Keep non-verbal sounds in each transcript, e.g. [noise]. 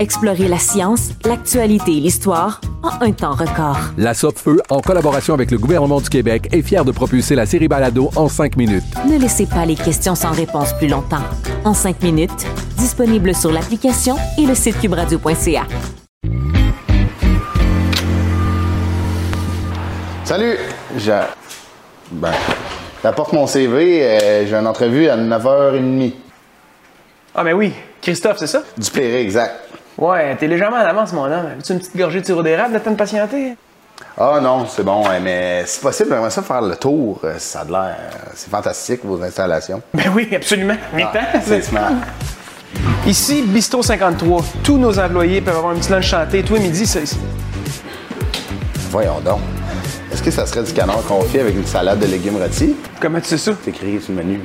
Explorez la science, l'actualité et l'histoire en un temps record. La Feu, en collaboration avec le gouvernement du Québec, est fière de propulser la série Balado en cinq minutes. Ne laissez pas les questions sans réponse plus longtemps. En cinq minutes, disponible sur l'application et le site cubradio.ca. Salut! Je... Ben, j'apporte mon CV. euh, J'ai une entrevue à 9h30. Ah, ben oui. Christophe, c'est ça? Du Pléré, exact. Ouais, t'es légèrement en avance, mon homme. Veux-tu une petite gorgée de sirop d'érable, de patienter? Ah non, c'est bon, ouais, mais si possible, j'aimerais ça faire le tour. Euh, Ça a de l'air... euh, C'est fantastique, vos installations. Ben oui, absolument. Mais Ah, c'est smart. Ici, Bisto 53. Tous nos employés peuvent avoir un petit lunch chanté. Tous les midis, c'est ici. Voyons donc. Est-ce que ça serait du canard confit avec une salade de légumes rôtis? Comment tu sais ça? C'est écrit sur le menu.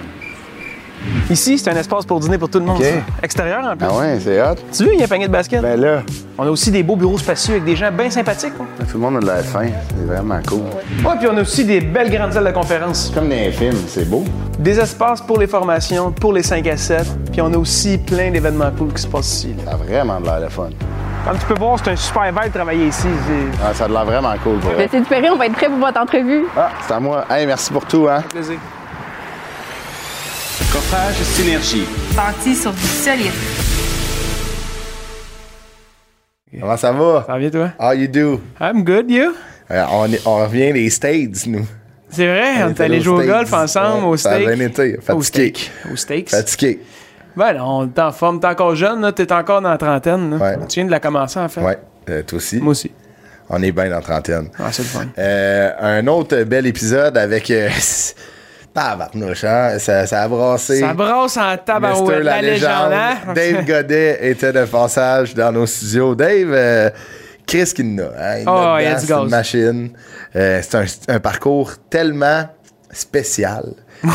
Ici, c'est un espace pour dîner pour tout le monde. OK. ça. Extérieur, en plus. Ah ouais, c'est hot. Tu veux, il y a un panier de basket? Ben là, On a aussi des beaux bureaux spacieux avec des gens bien sympathiques. hein. tout le monde a de la faim. C'est vraiment cool. Ouais, puis on a aussi des belles grandes salles de conférence. Comme dans les films, c'est beau. Des espaces pour les formations, pour les 5 à 7. Puis on a aussi plein d'événements cool qui se passent ici. là. Ça a vraiment de l'air le fun. Comme tu peux voir, c'est un super vibe de travailler ici. Ah, ça a de l'air vraiment cool pour vrai. Ben, c'est du on va être prêt pour votre entrevue. Ah, c'est à moi. Hey, merci pour tout, hein. un plaisir. Coffrage Synergie. Bâti sur du solide. Comment ça va? Ça va bien, toi? How you do? I'm good, you? Euh, on, est- on revient des States, nous. C'est vrai, on est allé jouer au golf ensemble, Ouais, au ça a steak. bien été. Au Fatigué. steak. Au steaks. Fatigué. Ben non, on est en forme. T'es encore jeune, là. T'es encore dans la trentaine, là. Ouais. Tu viens de la commencer, en fait. Ouais. Euh, toi aussi. Moi aussi. On est bien dans la trentaine. Ah, c'est le fun. Euh, un autre bel épisode avec. [laughs] Tabarnouche, hein? Ça, ça a brassé. Ça brasse en tabarouette. Mister La, légende, hein? Dave [laughs] Godet était de passage dans nos studios. Dave, euh, Chris qui en a. Hein? Il Oh, une machine. Euh, c'est un, un parcours tellement spécial.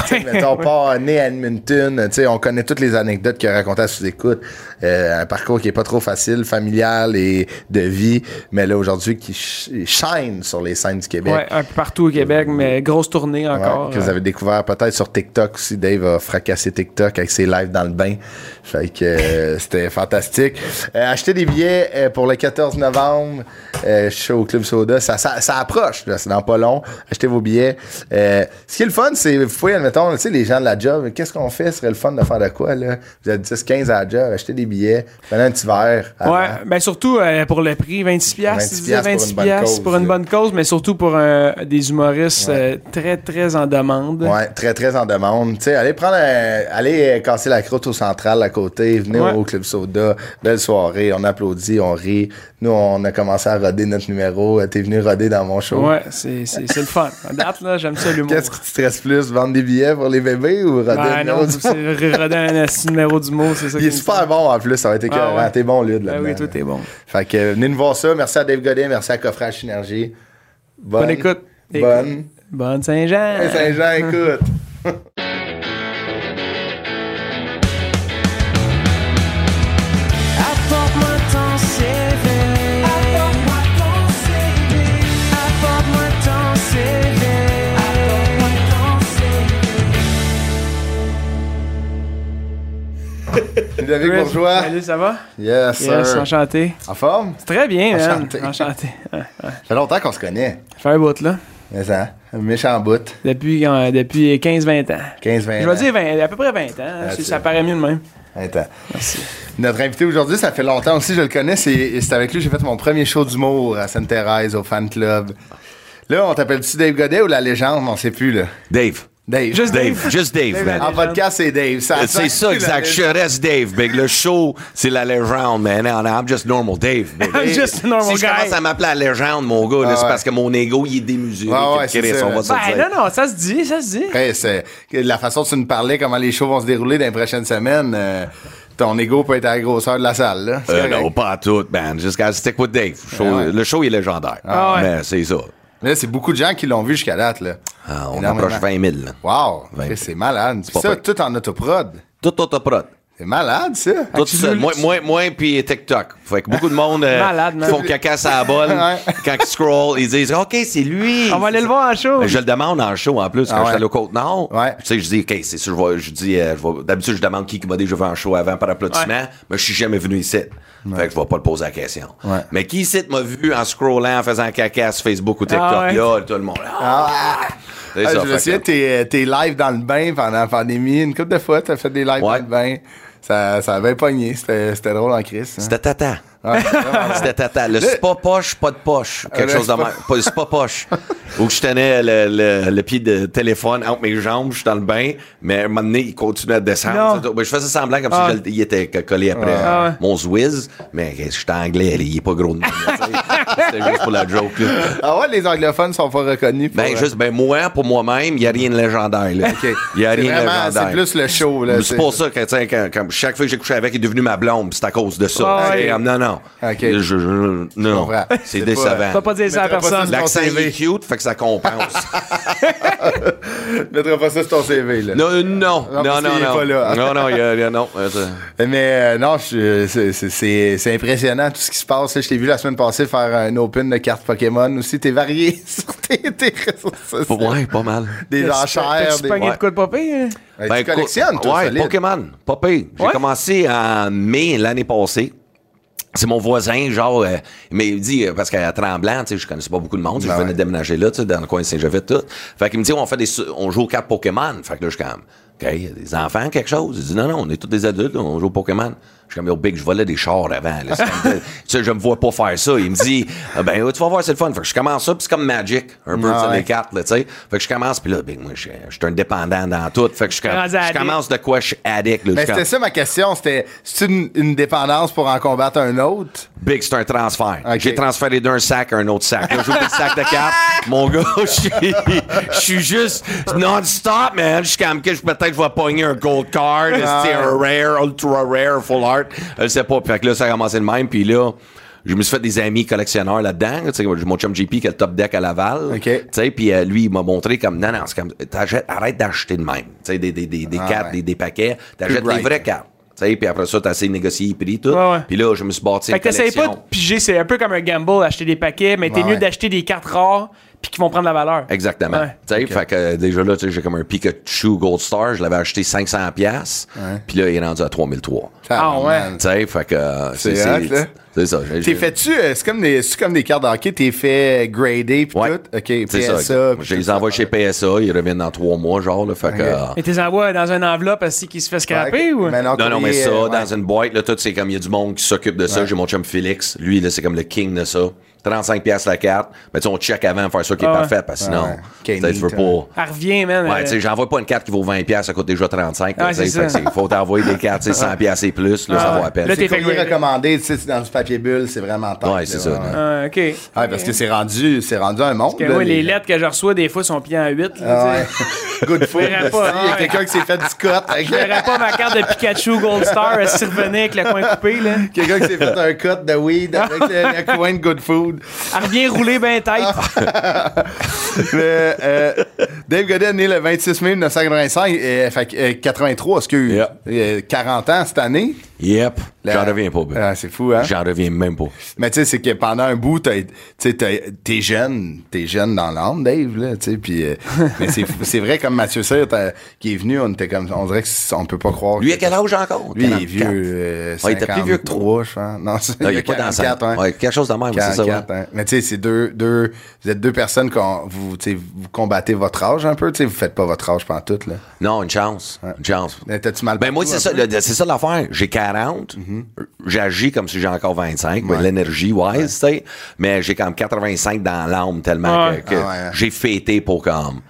Tu sais, mettons, pas né à Edmonton. On connaît toutes les anecdotes qu'il a racontées à sous-écoute. Euh, un parcours qui est pas trop facile, familial et de vie, mais là, aujourd'hui, qui sh- shine sur les scènes du Québec. Ouais, un peu partout au Québec, mais grosse tournée encore. Ouais, que vous avez découvert peut-être sur TikTok aussi. Dave a fracassé TikTok avec ses lives dans le bain. Fait que euh, [laughs] c'était fantastique. Euh, achetez des billets euh, pour le 14 novembre. Je suis au Club Soda. Ça, ça, ça approche, c'est dans pas long. Achetez vos billets. Ce qui est le fun, c'est, vous pouvez, admettons, tu sais, les gens de la job, qu'est-ce qu'on fait? Ce serait le fun de faire de quoi, là? Vous êtes 10, 15 à la job, achetez des billets, prenez un petit verre. avant. Ouais, ben surtout euh, pour le prix, 26 piastres, 26 tu disais, piastres pour 26 une bonne cause, pour une bonne cause, mais surtout pour euh, des humoristes Ouais. euh, très, très en demande. Ouais, très, très en demande. Tu sais, allez prendre un- allez casser la croûte au central à côté, venez Ouais. au Club Soda, belle soirée, on applaudit, on rit. Nous, on a commencé à roder notre numéro. T'es venu roder dans mon show. Ouais, c'est le fun. À date, là, j'aime ça l'humour. Qu'est-ce qui te stresse plus, vendre des billets pour les bébés ou le Ben non, c'est assis [laughs] numéro du mot, c'est ça Il est super bon en plus, ça va être écœurant. Ah ouais. T'es bon, Lude. Ben oui, tout est bon. Fait que euh, venez nous voir ça. Merci à Dave Godin, merci à Coffrage Synergie. Bonne, Bonne écoute. Bonne. Bonne Saint-Jean. Saint-Jean, écoute. [laughs] [laughs] David Chris, Bourgeois. Salut, ça va? Yes, Yes, sir. enchanté. En forme? C'est très bien, man. Enchanté. Enchanté. Ouais, ouais. Ça fait longtemps qu'on se connaît. Ça fait un bout, là. Mais ça, un méchant bout. Depuis, euh, depuis 15-20 ans. 15-20 Je vais dire 20, à peu près 20 ans. Si c'est- ça paraît mieux de même. Attends. Notre invité aujourd'hui, ça fait longtemps aussi, je le connais, c'est c'est avec lui que j'ai fait mon premier show d'humour à Sainte-Thérèse, au fan club. Là, on t'appelle-tu Dave Godet ou la légende? On sait plus, là. Dave. Dave. Juste Dave. Dave. Juste Dave, Dave, man. En podcast, c'est Dave. Ça C'est ça, exact. Je reste Dave, big. Le show, c'est la légende, man. I'm just normal Dave, big. I'm just a normal si je guy. commence à m'appeler la légende, mon gars, Ah c'est ouais. parce que mon ego, il est démesuré. Ouais, ouais, c'est ça. on va se Ben dire. non, non, ça se dit, ça se dit. C'est la façon dont tu nous parlais, comment les shows vont se dérouler dans les prochaines semaines. euh, ton ego peut être à la grosseur de la salle, là. Euh, non, pas à tout, man. Just gotta stick with Dave. Show- Ah ouais. Le show, il est légendaire. Ah ouais. Mais c'est ça. Mais là, c'est beaucoup de gens qui l'ont vu jusqu'à date, là. Ah, on Énormément. approche 20 000. là. Wow! 20 000. C'est malade. pas ça, tout en autoprod. Tout autoprod. C'est malade, ça. Tout seul. Moi, moi, moi, puis TikTok. Fait que beaucoup de monde euh, Malade, man. font caca à la. [laughs] Ouais. Quand ils scroll, ils disent OK, c'est lui. On va aller le voir en show. Je le demande en show en plus quand Ah je suis allé au Côte-Nord. Ouais. Tu sais, je dis, OK, c'est sûr, je, vais- je dis, euh, je vais- d'habitude, je demande qui qui m'a déjà vu en show avant par applaudissement, mais je suis jamais venu ici. Fait que je vais pas le poser la question. Ouais. Mais qui ici m'a vu en scrollant, en faisant caca sur Facebook ou TikTok? Ah ouais. Là, tout le monde. Ah! C'est Ah, ça, je me souviens, t'es, t'es live dans le bain pendant la pandémie. Une couple de fois, t'as fait des lives Ouais. dans le bain. Ça, ça avait pogné. C'était, c'était drôle en crise. hein. C'était tata. Ouais, vraiment. [laughs] C'était tata. Le pas poche, pas de poche. Quelque le chose de même. C'est pas poche. [laughs] Où je tenais le, le, le pied de téléphone entre mes jambes, je suis dans le bain, mais à un moment donné, il continuait à descendre. Non. Ben, je faisais semblant comme Ah. si le- il était collé après Ah mon Zwiz, mais je suis anglais, il est pas gros de [laughs] C'était juste pour la joke. Là. Ah ouais, les anglophones sont pas reconnus. Pour, Ben, euh, juste, ben, moi, pour moi-même, il n'y a rien de légendaire, là. OK. Il n'y a C'est rien de légendaire. C'est plus le show. C'est pour ça que, tu sais, quand, quand- chaque fois que j'ai couché avec, il est devenu ma blonde, c'est à cause de ça. Non, non. Je- je- non. C'est décevant. pas- pas dire ça à personne. L'accent est CV. cute, fait que ça compense. [laughs] Mettras pas ça sur ton CV, là. non, euh, non, Non, non, non, non. pas là. Non, non, il y a, y a- non. euh, Mais euh, non, c'est impressionnant tout ce qui se passe. Je t'ai vu la semaine passée faire un open de cartes Pokémon aussi. T'es varié [laughs] sur tes, tes réseaux sociaux. Ouais, pas mal. Des enchères. T'as-tu des... pogné Ouais. de quoi de hein? Ouais, Ben, tu collectionnes, toi, Ouais, solide. Pokémon, pire. J'ai Ouais? commencé en mai l'année passée. C'est mon voisin, genre, euh, mais il me dit, euh, parce qu'à Tremblant, tu sais, je connaissais pas beaucoup de monde, tu sais, Ben je venais ouais. de déménager là, tu sais, dans le coin de Saint-Jovite, tout. Fait qu'il me dit, on fait des, on joue aux cartes Pokémon. Fait que là, je suis comme, OK, il y a des enfants, quelque chose? Il dit, non, non, on est tous des adultes, on joue au Pokémon. Je suis comme, yo, big, je volais des chars avant, là. C'est comme, [laughs] tu sais, je me vois pas faire ça. Il me dit, Ah, ben, tu vas voir, c'est le fun. Fait que je commence ça, puis c'est comme Magic, un peu, Ah ouais. les cartes, là, tu sais. Fait que je commence, puis là, big, moi, je suis un dépendant dans tout. Fait que je, commence de quoi je suis addict, là. Suis c'était ça ma question. C'était c'est une, une dépendance pour en combattre un autre? Big, c'est un transfert. J'ai transféré d'un sac à un autre sac. Là, j'ouvre le sac de cartes. Mon gars, [laughs] je suis- je suis juste non-stop, man. Je suis comme que je- peut-être je vais pogner un gold card, Ah c'est un rare, ultra rare, full art. Je sais pas. Fait que là, ça a commencé de même. Puis là, je me suis fait des amis collectionneurs là-dedans. Tu sais, mon chum JP qui a le top deck à Laval. Ok. Tu sais, puis euh, lui, il m'a montré comme, non, non, c'est comme, arrête d'acheter de même. Tu sais, des, des, des, des Ah cartes, ouais. des, des paquets. T'achètes bright. vraies cartes. Tu sais, puis après ça, t'as essayé de négocier les prix, tout. Puis là, je me suis bâti Fait une que t'essayes pas de piger, c'est un peu comme un gamble, acheter des paquets, mais t'es mieux ouais. d'acheter des cartes rares puis qui vont prendre la valeur. Exactement. Ouais. Tu fait que euh, déjà là, j'ai comme un Pikachu Gold Star, je l'avais acheté 500 pièces, puis là il est rendu à 3003. Ah ouais. man. Tu sais, fait que euh, C'est ça. j'ai- T'es fait-tu, euh, c'est comme des, c'est comme des cartes de hockey, t'es fait gradé pis Ouais. tout? OK, C'est PSA. ça. Je les envoie chez PSA, ils reviennent dans trois mois, genre, là. Fait que. euh, Et tes envoies dans une enveloppe ainsi qu'il se fait scraper ou? Non, non, mais ça, euh, dans ouais. une boîte, là, tout, c'est comme, il y a du monde qui s'occupe de ça. J'ai mon chum Félix. Lui, là, c'est comme le king de ça. 35 pièces la carte. Mais tu sais, on check avant faire ça qui est Ah ouais. parfait, parce que sinon, Ouais. tu veux Kenny, pas. Elle revient, man. Ouais, euh, tu sais, j'envoie pas une carte qui vaut 20 pièces, ça coûte déjà 35. là, Ouais, tu sais, c'est fait que ça. c'est- faut t'envoyer des cartes, tu sais, [laughs] 100 pièces et plus, là, ça Ah vaut la peine. Là, C'est t'es fait recommandé, tu sais, c'est dans du papier bulle, c'est vraiment top. Ouais, c'est ça. Ah, OK. Ouais, parce que c'est rendu, c'est rendu un monde. Que, là, ouais, les lettres que je reçois, des fois, sont pliées en 8. Ah ouais. [laughs] Good food. Il y a quelqu'un qui s'est fait du avec- Je verrais pas ma carte de Pikachu Gold Star euh, survenir avec le coin coupé, là. Quelqu'un qui s'est fait un cut de weed avec le, le coin de good food. Elle revient rouler ben [laughs] tête. Mais, euh, Dave Godet est né le 26 mai 1985, euh, fait que, euh, 83, excuse. Euh, 40 ans cette année. Yep. La- J'en reviens pas, ben. Ah, c'est fou, hein? J'en reviens même pas. Mais tu sais, c'est que pendant un bout, t'es jeune, t'es jeune dans l'âme, Dave, là, tu sais, puis... euh, [laughs] mais c'est vrai, comme Mathieu Cyr, qui est venu, on était comme... On dirait qu'on peut pas croire... Lui, à quel âge encore? Lui, il est 44. vieux, euh, Ouais, il était plus vieux que toi. 53, je pense. Non, c'est- il est pas dans ça. 44, ouais. Quelque chose de même, c'est ça. ouais. 44, hein. Mais tu sais, c'est deux, deux, vous êtes deux personnes qu'on, vous, tu sais, vous combattez votre âge un peu, tu sais, vous faites pas votre âge pendant tout, là. Non, une chance. Une chance. Mais T'as-tu mal Ben moi, c'est ça, c'est ça l'affaire. J'ai 40, J'agis comme si j'ai encore 25, Ouais. l'énergie wise, tu sais, mais j'ai comme 85 dans l'âme tellement Ouais. que, que Ah ouais, j'ai fêté pour comme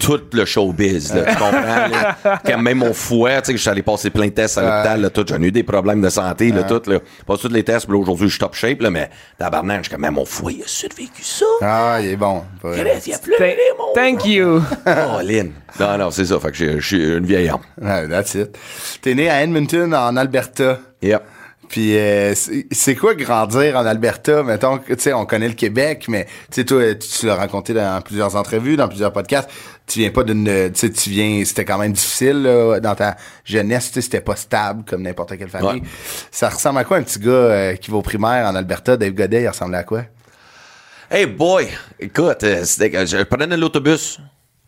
tout le showbiz, là, tu comprends? là? [laughs] Quand même mon fouet, tu sais, je suis allé passer plein de tests à l'hôpital, là, tout, j'en ai eu des problèmes de santé, là, tout, là. Pas tous les tests, aujourd'hui, je suis top shape, là, mais tabarnak, je suis comme, même mon fouet, il a survécu ça? Ah, il est bon. Il a pleuré, mon Thank you. Oh, Lynn. Non, non, c'est ça. Fait que j'ai- je suis une vieille âme. Ouais, that's it. T'es né à Edmonton, en Alberta. Yep. Puis euh, c'est quoi grandir en Alberta? Mettons, que, tu sais, on connaît le Québec, mais tu sais, toi, tu, l'as raconté dans plusieurs entrevues, dans plusieurs podcasts. Tu viens pas d'une, tu sais, tu viens, c'était quand même difficile là, dans ta jeunesse. Tu sais, c'était pas stable comme n'importe quelle famille. Ouais. Ça ressemble à quoi un petit gars euh, qui va au primaire en Alberta? Dave Godet, il ressemblait à quoi? Hey boy, écoute, euh, c'était que je prenais l'autobus.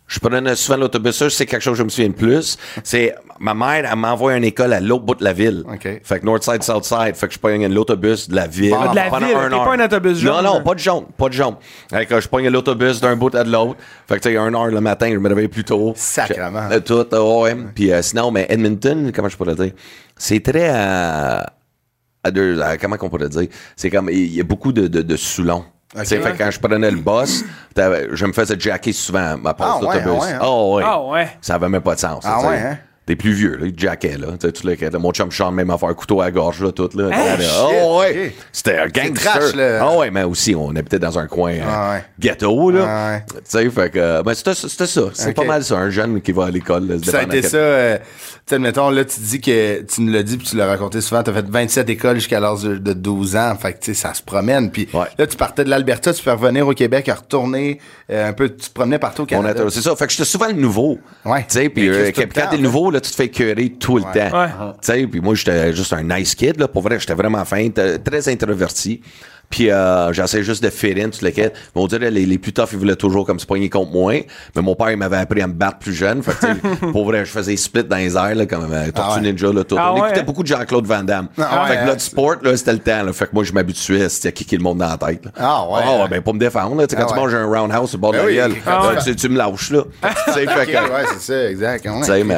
Je prenais souvent l'autobus. Ça, c'est quelque chose que je me souviens le plus. C'est ma mère, elle m'envoie à une école à l'autre bout de la ville. OK. Fait que Northside, Southside. Fait que je pogne l'autobus de la ville. Ah, de la pendant ville, un heure. pas un autobus jaune, Non, non, pas de jaune, pas de jaune. Fait que je pogne l'autobus d'un bout à de l'autre. Fait que tu sais, un heure le matin, je me réveille plus tôt. Sacrement. Je- euh, Tout, euh, ouais. Puis euh, sinon, mais Edmonton, comment je pourrais dire? C'est très à, à deux, à- comment qu'on pourrait dire? C'est comme, il y a beaucoup de, de, de Soulon. Ok. Tu sais, fait quand je prenais le bus, t'avais- je me faisais jacker souvent ma passe Ah d'autobus. ah ouais, hein? Oh, ouais. Ah ouais. Ça avait même pas de sens. Ah ouais, hein? T'es plus vieux, là. Il jackait, là. Tu sais, tout le, mon chum Sean, même affaire, couteau à gorge, là, tout, là. Hein? Là, oh, ouais. C'était un gangster. trash, là. Ah ouais, mais aussi, on habitait dans un coin euh, Ah ouais. ghetto, là. Ah ouais. Tu sais, fait que, euh, ben, c'était ça. C'est pas mal ça, un jeune qui va à l'école. ça a été ça, euh, tu sais, mettons, là, tu dis que, tu nous l'as dit, puis tu l'as raconté souvent, t'as fait 27 écoles jusqu'à l'âge de, de 12 ans, fait que, tu sais, ça se promène, puis Ouais. là, tu partais de l'Alberta, tu peux revenir au Québec, à retourner, euh, un peu, tu te promenais partout au On Canada. C'est ça. Fait que j'étais souvent le nouveau. Ouais. Tu sais, puis quand t'es le nouveau, là, tu te fais écœurer tout le temps. Ouais. Tu sais, puis moi, j'étais juste un nice kid, là. Pour vrai, j'étais vraiment fin, très introverti. Puis euh, j'essayais juste de fit in, tout le quête. Mais on dirait, les, les plus toughs, ils voulaient toujours comme se pogner contre moi. Mais mon père, il m'avait appris à me battre plus jeune. Fait que, tu sais, [laughs] pour vrai, je faisais des splits dans les airs, là, comme euh, Tortue Ah ouais. Ninja, là, tout. Ah on ouais, écoutait hein? beaucoup de Jean-Claude Van Damme. Ah ouais, fait que hein? Bloodsport, là, c'était le temps, là. Fait que moi, je m'habituais, c'était à kicker le monde dans la tête, là. Ah ouais, Ah ben, pour me défendre, là. Tu sais, quand Ah tu manges un roundhouse au bord de Ben la gueule, là, tu tu, tu me lâches, là. [laughs] Tu sais, fait que- ouais, c'est ça, exact. tu sais, mais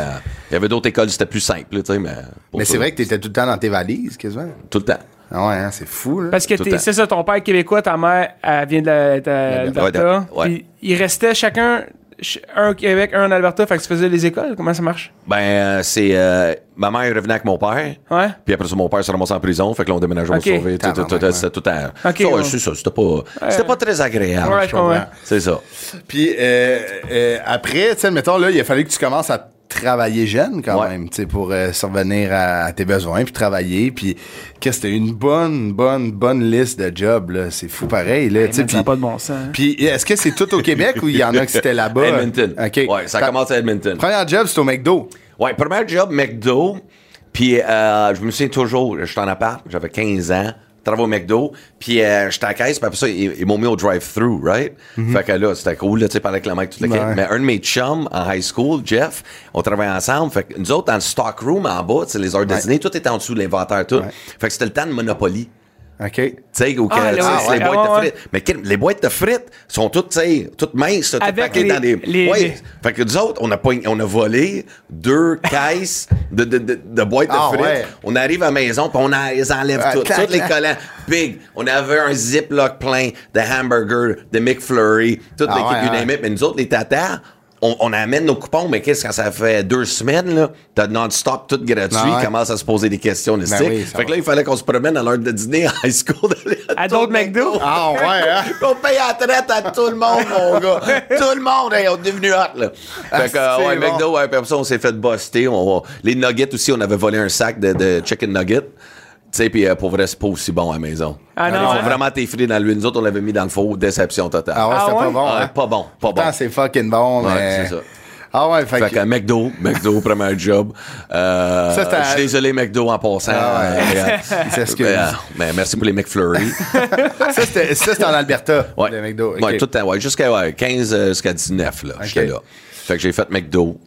il y avait d'autres écoles, c'était plus simple, là, tu sais, mais. Mais c'est vrai que t'étais tout le temps dans tes valises, quasiment. Tout le temps. Ah ouais, hein, c'est fou, là. Parce que temps. c'est ça, ton père est québécois, ta mère, elle vient de la- l'Alberta. Ouais, de- ouais. Puis il restait chacun, ch- un au Québec, un en Alberta, fait que tu faisais les écoles. Comment ça marche? Ben, euh, c'est. euh, ma mère revenait avec mon père. Ouais. Puis après ça, mon père se ramassait en prison. Fait que là, on déménageait Ok. au sauvé. C'était tout à. Ok, ça, ouais, ouais. c'est ça. C'était pas, c'était pas très agréable. Ouais, je comprends. C'est ça. Puis euh, euh, après, tu sais, mettons, là, il a fallu que tu commences à travailler jeune quand Ouais. même, tu sais, pour euh, survenir à, à tes besoins, puis travailler, puis que c'était une bonne, bonne, bonne liste de jobs, là. C'est fou pareil, là, tu sais. N'a pas de bon sens. puis est-ce que c'est tout au Québec ou il y en a que c'était là-bas? Edmonton. OK. Ouais, ça commence à Edmonton. Premier job, c'était au McDo. Ouais, premier job, McDo. Puis euh, je me souviens toujours, j'étais en appart, j'avais 15 ans, travaillais au McDo, puis euh, j'étais à la caisse, puis après ça, ils, ils m'ont mis au drive-thru, right? Fait que là, c'était cool, là, tu sais, parler avec le mec, toute la Ouais. Mais un de mes chums en high school, Jeff, on travaillait ensemble. Fait que nous autres, dans le stock room en bas, les heures Ouais. tout était en dessous de l'inventaire, tout. Ouais. Fait que c'était le temps de Monopoly. OK. Tu sais, ou que, Ah, là, ouais. les boîtes Ah, de ouais. frites. Mais quel- les boîtes de frites sont toutes, tu sais, toutes minces, toutes Avec paquées les- dans des. les- Ouais. les- Fait que nous autres, on a, pogn- on a volé deux [laughs] caisses de, de, de, de boîtes Ah, de frites. ouais. On arrive à la maison, puis on a- les enlève Ah, toutes. clac, Tous les collants. Big. On avait un Ziploc plein de hamburgers, de McFlurry, toute Ah, l'équipe ouais, du. Mais nous autres, les tatas, on, on amène nos coupons, mais qu'est-ce que ça fait deux semaines, là? T'as non-stop, tout gratuit, Ah, ouais. commence à se poser des questions, le Ben oui, fait que là, il fallait qu'on se promène à l'heure de dîner à high school. À tout d'autres McDo? Ah ouais, hein? [laughs] on paye la traite à tout le monde, mon gars. [laughs] Tout le monde, hey, on est devenu hot, là. Ah, Fait que, euh, ouais, bon. McDo, ouais, puis après ça, on s'est fait buster. On, les nuggets aussi, on avait volé un sac de, de chicken nuggets. Tu sais, puis euh, pour vrai, c'est pas aussi bon à la maison. Ah non, Il faut hein? vraiment t'effrer dans l'huile. Nous autres, on l'avait mis dans le four. Déception totale. Ah ouais, Ah c'était ouais? pas bon, Ah, hein? pas bon, pas bon. Pourtant, c'est fucking bon, Ouais, mais... c'est ça. Ah ouais, fait, Fait que... que McDo, McDo, [laughs] premier job. Euh, Ça, c'était- je suis désolé, McDo, en passant. Ah ouais. Euh, [laughs] Il s'excuse. euh, mais merci pour les McFlurry. [laughs] ça, c'était ça, c'était en Alberta, Ouais. le McDo. OK. Ouais, tout le temps, ouais, jusqu'à ouais, 15 euh, jusqu'à 19, là. J'étais là. Fait que j'ai fait McDo.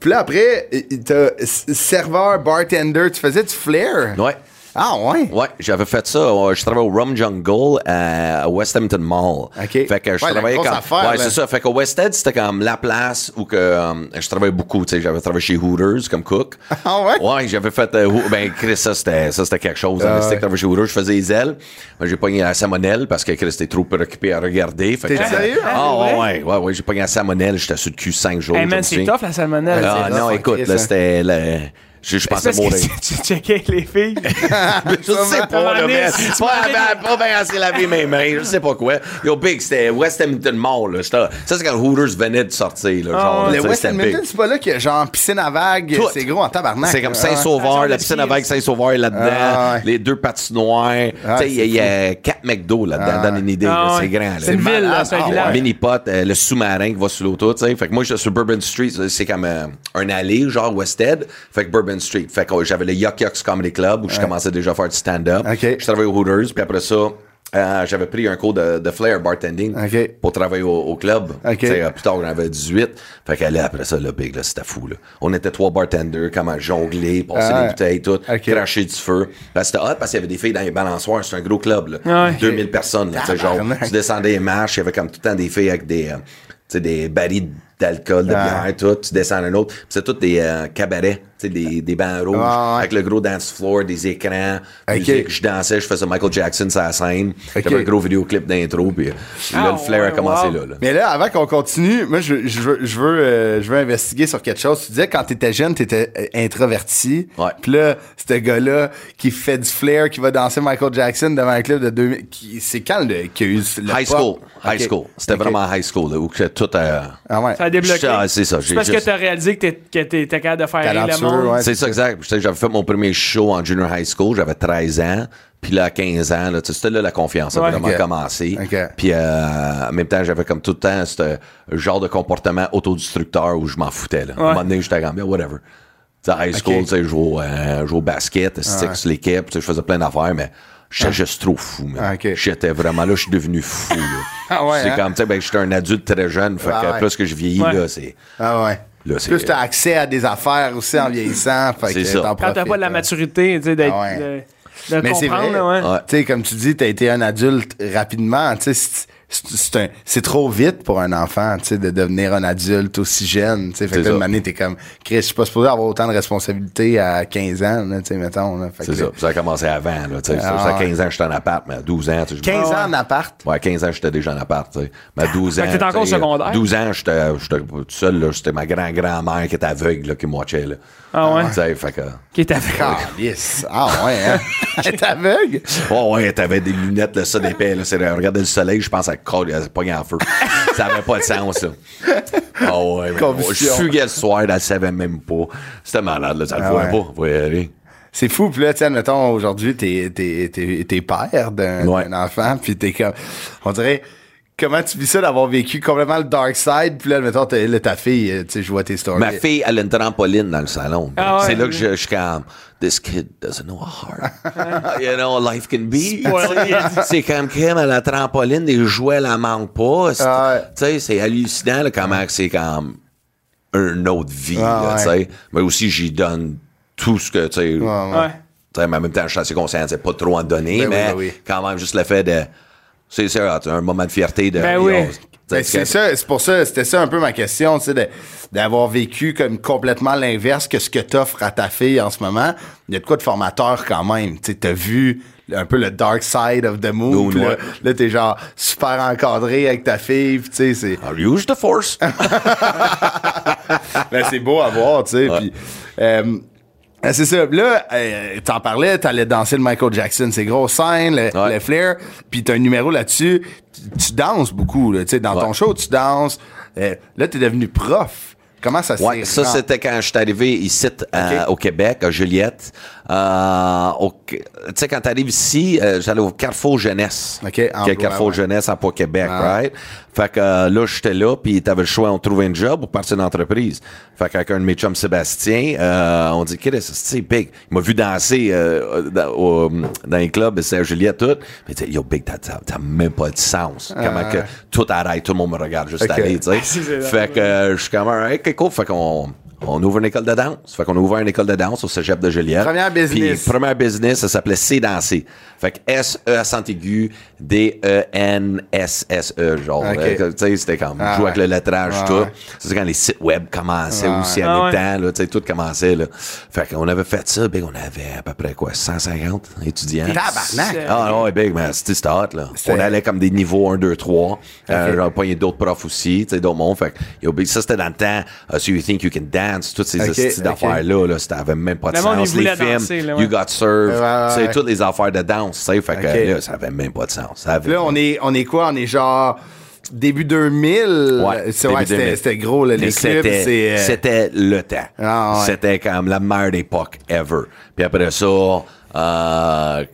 Puis là, après, t'as serveur, bartender, tu faisais du flair? Ouais. Ah, ouais? Ouais, j'avais fait ça. Euh, Je travaillais au Rum Jungle à West Hampton Mall. OK. Fait que je Ouais, travaillais comme. affaire, ouais, c'est ça. Fait qu'au West End, c'était comme la place où que euh, je travaillais beaucoup. Tu sais, j'avais travaillé chez Hooters comme cook. [laughs] Ah, ouais? Ouais, j'avais fait. euh, ben, Chris, ça c'était, ça, c'était quelque chose. Ah, C'était ouais. que travaillais chez Hooters, je faisais les ailes. J'ai pogné la salmonelle parce que Chris était trop préoccupé à regarder. Fait T'es que- sérieux? Ah, ouais? ouais, ouais, ouais, j'ai pogné la salmonelle. J'étais sur le cul cinq jours. Hey man, c'est tough la salmonelle. Ah, non, écoute, là, hein. c'était. Le- Je, je C'est pensais que mourir. tu, tu checkais les filles. [laughs] Je sais pas, là, mais tu pas, pas, pas bien assez laver mes mains, je sais pas quoi. Yo, Big, c'était West Hampton Mall, là. Ça, c'est quand Hooters venait de sortir, là. Genre, Le tu sais, West big. c'est pas là qu'il y a genre piscine à vagues. C'est gros en tabarnak. C'est comme Ah, Saint-Sauveur, ouais. la piscine à vagues Saint-Sauveur là-dedans, Ah, ouais. les deux patinoires. Ah, tu sais, il y a- il y, a quatre McDo là-dedans, Ah, donne une idée. Ah. C'est grand, là. C'est une ville, c'est un Ah. Mini-pot, euh, le sous-marin qui va sur l'auto, tu sais. Fait que moi, j'étais sur Bourbon Street, c'est comme euh, un allée, genre West End. Fait que Bourbon Street. Fait que j'avais le Yuck Yucks Comedy Club où je commençais déjà à faire du stand-up. Ok. Je travaillais au Hooters, puis après ça, euh, j'avais pris un cours de, de flair bartending Ok. pour travailler au, au club. Euh, plus tard, j'en avais 18. Fait après ça, le big, là, c'était fou, là. On était trois bartenders, comme à jongler, passer Ah, les bouteilles, tout, cracher du feu. Là, c'était hot parce qu'il y avait des filles dans les balançoires. C'était un gros club, là. Ah, ok. 2000 personnes, là. Genre, tu descendais les marches, il y avait comme tout le temps des filles avec des, euh, tu sais, des barils d'alcool, de Ah. bière, tout. Tu descends un autre. C'est tous des euh, cabarets, tu sais, des, des bancs rouges, Ah, ouais. avec le gros dance floor, des écrans, musique. Je dansais, je faisais Michael Jackson sur la scène. Ok. J'avais un gros vidéoclip d'intro, puis euh, là, Ah, le flair ouais, a commencé wow. là, là. Mais là, avant qu'on continue, moi, je, je veux, je, veux, euh, je veux investiguer sur quelque chose. Tu disais, quand t'étais jeune, t'étais euh, introverti. Ouais. Puis là, ce gars-là qui fait du flair, qui va danser Michael Jackson devant un club de 2000... qui- C'est quand le, qu'il y a eu le High pop? school. High school. C'était vraiment high school, là, où que tout euh, Ah ouais. Ça a débloqué. Ah, c'est ça, j'ai parce juste- que t'as réalisé que t'es- que t'étais capable de faire rire le Talentueux, monde. ouais. C'est ça, exact. J'avais fait mon premier show en junior high school, j'avais 13 ans. Puis là, à 15 ans, là, c'était là la confiance a Ouais. vraiment commencé. Puis euh, en même temps, j'avais comme tout le temps ce genre de comportement autodestructeur où je m'en foutais. Là. À un moment donné, j'étais comme, yeah, whatever. Tu sais, high school, Ok. tu sais, je jouais, au, euh, je jouais au basket, stick sur l'équipe, je faisais plein d'affaires, mais j'étais juste trop fou. man. Ah. J'étais vraiment là, je suis devenu fou. Là. [laughs] Ah ouais, C'est hein? comme, tu sais, ben, j'étais un adulte très jeune, fait Ah que ouais. plus que je vieillis, Ouais. là, c'est... Ah ouais. Là, Plus t'as accès à des affaires aussi en vieillissant. Fait C'est que ça. t'en Quand t'as pas de la ouais. maturité, tu sais, d'être. Ah ouais. de, de Mais c'est comprendre, vrai. là, ouais. Ouais. Tu sais, comme tu dis, t'as été un adulte rapidement. Tu sais, c'est- trop vite pour un enfant, tu sais, de devenir un adulte aussi jeune. Tu sais, fait que là, une t'es comme, Chris, je suis pas supposé avoir autant de responsabilités à 15 ans, là, tu sais, mettons. là. Fait C'est ça. Ça a commencé avant, là, tu sais. Ah, à ouais. 15 ans, j'étais en appart, mais à 12 ans, tu sais, je- 15 Ah ans en appart? Ouais, à 15 ans, j'étais déjà en appart, tu sais. Mais à 12 ans. Fait que t'étais encore secondaire? 12 ans, j'étais j'étais tout seul, là. C'était ma grand-grand-mère qui était aveugle, là, qui watchait, là. Ah ouais? Tu sais, fait que. Qui est avec. Calice. Ah ouais, hein? [laughs] Elle est aveugle? Oh, ouais, t'avais des lunettes, là, ça d'épais, là. C'est, regardait le soleil, je pense à colle, elle pognait en feu. ça avait pas de sens, là. Oh, ouais, mais. Je fuguais le soir, elle savait même pas. C'était malade, là. Ça le Ah voyait ouais. pas. Voyez aller. C'est fou, puis là, tiens, mettons, aujourd'hui, t'es, t'es, t'es, t'es père d'un, Ouais. d'un enfant, puis t'es comme, on dirait, comment tu vis ça d'avoir vécu complètement le dark side, puis là, mettons, t'as, là, ta fille, euh, tu sais, je vois tes stories. Ma fille, elle a une trampoline dans le salon. Ah ouais. C'est là que je, je suis comme, this kid doesn't know how hard, [laughs] you know, life can be. c'est comme Kim, à la trampoline, des jouets, elle la manque pas. C'est- Ah. Tu sais, c'est hallucinant, là, comment c'est comme une autre vie, Ah là, ouais. tu sais. Mais aussi, j'y donne tout ce que, tu sais, Ouais, mais en même temps, je suis assez conscient, c'est pas trop en donner, Ben oui, mais ben oui. quand même, juste le fait de, c'est ça, un moment de fierté de, Ben oui. Ben, c'est ça, c'est pour ça, c'était ça un peu ma question, tu sais, d'avoir vécu comme complètement l'inverse que ce que t'offres à ta fille en ce moment. Il y a de quoi de formateur quand même. Tu sais, t'as vu un peu le dark side of the moon. Là, là, t'es genre super encadré avec ta fille, tu sais, c'est. I'll use the force. [laughs] Ben, c'est beau à voir, tu sais. Ouais. Euh, c'est ça. Là, euh, t'en parlais, t'allais danser le Michael Jackson, c'est gros scène, le, Ouais. le flair. Puis t'as un numéro là-dessus. Tu, tu danses beaucoup, là, tu sais. Dans Ouais. ton show, tu danses. Euh, là, t'es devenu prof. Comment ça s'est Ouais, ça c'était quand je suis arrivé ici euh, au Québec, à Juliette. Euh, au- tu sais, quand t'arrives ici, euh, j'allais au Carrefour Jeunesse. Ok, Qui est emploi, Carrefour ouais. Jeunesse à Pau-Québec, Ah. right? Fait que euh, là, j'étais là, puis t'avais le choix, on trouvait un job ou partir d'entreprise. Fait qu'avec un de mes chums, Sébastien, euh, on dit, Chris, c'est big. Il m'a vu danser euh, dans, au- dans les clubs, c'est à Juliette, tout. Mais il dit, yo, big, t'as- t'as t'as même pas de sens. Comment que tout arrête, tout le monde me regarde juste Ah. Ok. aller, tu sais. [laughs] Fait que euh, je suis comme, alright, ok, cool. Fait qu'on On ouvre une école de danse. Fait qu'on a ouvert une école de danse au cégep de Joliette. Première business. Puis, première business, ça s'appelait C danser. Fait que S-E accent aigu, D-E-N-S-S-E, genre. Ok. Euh, Tu sais, c'était comme, Ah jouer avec le lettrage, Ah tout. ouais. Ça, C'est quand les sites web commençaient Ah aussi en Ah même ouais. temps, là. Tu sais, tout commençait, là. Fait qu'on avait fait ça, big, on avait à peu près, quoi, 150 étudiants. Tabarnak! Ah ouais, big, mais c'était c'était hot, là. On allait comme des niveaux 1, 2, 3. Euh, J'en pogné d'autres profs aussi, tu sais, d'autres mondes. Fait que, yo, big, ça, c'était dans le temps, uh, So You Think You Can Dance, toutes ces Ok, hosties ok. d'affaires-là, là, ça avait même pas de sens. Les films, danser, là, ouais. You Got Served, Ouais, ouais. toutes les affaires de danse. Fait que, Ok. là, ça avait même pas de sens. Ça avait Là, on est, on est quoi? On est genre début 2000. Ouais, C'est- début ouais, c'était 2000. c'était gros, là, les Mais clubs. c'était- c'est, euh, C'était le temps. Ah, ouais. C'était comme la meilleure époque ever. Puis après ça, euh,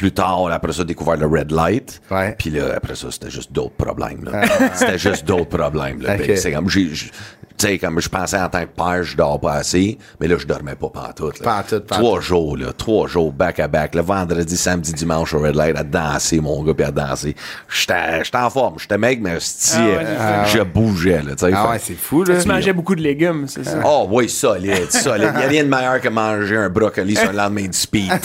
plus tard, après ça, découvert le red light. Ouais. Puis là, après ça, c'était juste d'autres problèmes. là. [laughs] c'était juste d'autres problèmes. Là. C'est comme, j'ai- j'ai- tu sais, comme je pensais en tant que père, je dors pas assez, mais là, je dormais pas pantoute. là. Pantoute, pantoute. Trois jours, là, trois jours back à back. Le vendredi, samedi, dimanche au red light, à danser, mon gars, puis à danser. J'étais j'étais en forme, j'étais mec, mais Ah ouais, euh, je bougeais, là, tu sais. Ah Fait- ouais, c'est fou, là. Tu mangeais beaucoup de légumes, c'est ça? Oh oui, solide, solide. Il n'y a rien de meilleur que manger un brocoli sur un lendemain de speed. [laughs]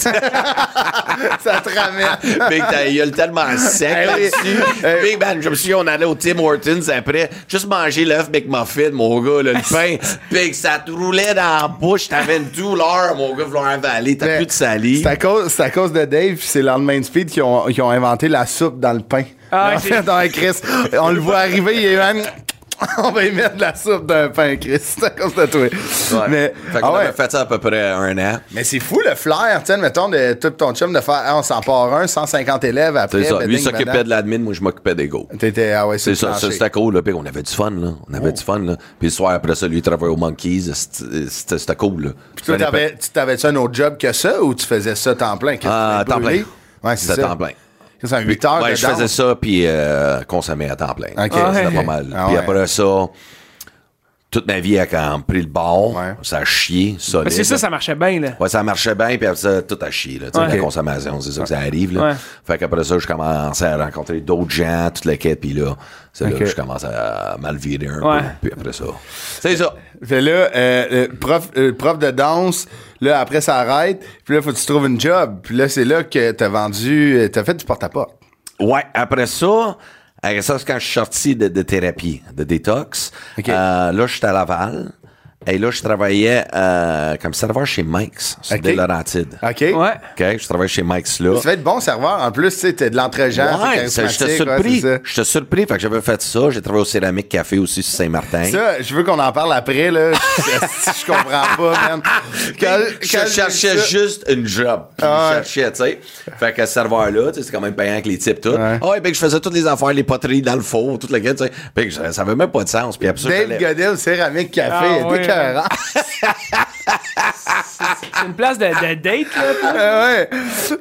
Ça te ramène. [laughs] Big, t'as il a le tellement sec Eh là-dessus. Eh. Big man, je me souviens, on allait au Tim Hortons après, juste manger l'œuf McMuffin, mon gars, là, le [laughs] pain. Big, ça te roulait dans la bouche, t'avais une douleur, mon gars, vouloir avaler, t'as plus de salive. C'est à cause, c'est à cause de Dave, c'est le lendemain de speed qui ont, qui ont inventé la soupe dans le pain. Ah, en ok. fait, [laughs] dans Chris, on le voit arriver, il est même. [laughs] On va y mettre de la soupe dans un pain, Chris. Cause de toi. Ouais. Mais, fait qu'on ah ouais. fait ça à peu près un an. Mais c'est fou le flair, tu sais, mettons, de tout ton chum de faire, ah, on s'en part un, 150 élèves après. C'est ça. Lui s'occupait de l'admin, moi je m'occupais des go. T'étais, ah ouais, C'est ça, ça, c'était cool, là. Puis on avait du fun, là. On avait Oh. du fun, là. Puis le soir après ça, lui, il travaillait au Monkeys. C'était cool, là. Puis toi, t'avais, tu t'avais-tu un autre job que ça ou tu faisais ça temps plein? Ah, temps plein. Ouais, c'est C'était ça. temps plein. C'est un 8 heures Ouais, de je faisais ça, puis euh, consommais à temps plein. Ok. C'était Ouais. pas mal. Ah puis ouais. après ça, toute ma vie a quand même pris le bord. Ça a chié, solide. Parce que ça, ça marchait bien, là. Ouais, ça marchait bien, puis après ça, tout a chié. Là, Tu sais, Ouais. La consommation, c'est ça que ça arrive. Là. Ouais. Fait qu'après ça, je commençais à rencontrer d'autres gens, toute la quête, puis là, c'est là que je commence à mal virer un Ouais. peu. Puis après ça, c'est ça. Fait là, euh, euh, prof, euh, prof de danse, là, après, ça arrête. Puis là, faut que tu trouves une job. Puis là, c'est là que t'as vendu, t'as fait du porte-à-porte. Ouais, après ça, après ça, c'est quand je suis sorti de, de thérapie, de détox. Ok. Euh, là, j'étais à Laval. Et là, je travaillais euh, comme serveur chez Mike's, sur Ok. des Laurentides. OK? Ouais. OK, je travaillais chez Mike's là. Tu vas être bon serveur. En plus, tu sais, t'es de l'entre-gens. t'es Ouais, ça, j'étais ouais, surpris. ça. j'étais surpris. Fait que j'avais fait ça. J'ai travaillé au Céramique Café aussi sur Saint-Martin. Ça, je veux qu'on en parle après, là. [laughs] je, je comprends pas, man. [laughs] Quand- je cherchais ça- juste une job. Puis Ah ouais. je cherchais, tu sais. Fait que ce serveur-là, tu sais, c'est quand même payant avec les types tout. Ouais. Ah ouais, ben que je faisais toutes les affaires, les poteries dans le four, toute la gueule, tu sais. Puis que ça, ça avait même pas de sens. Puis après ça, Dave Godel, céramique café, Ah, [laughs] C'est une place de, de date, là. toi? Ah ouais.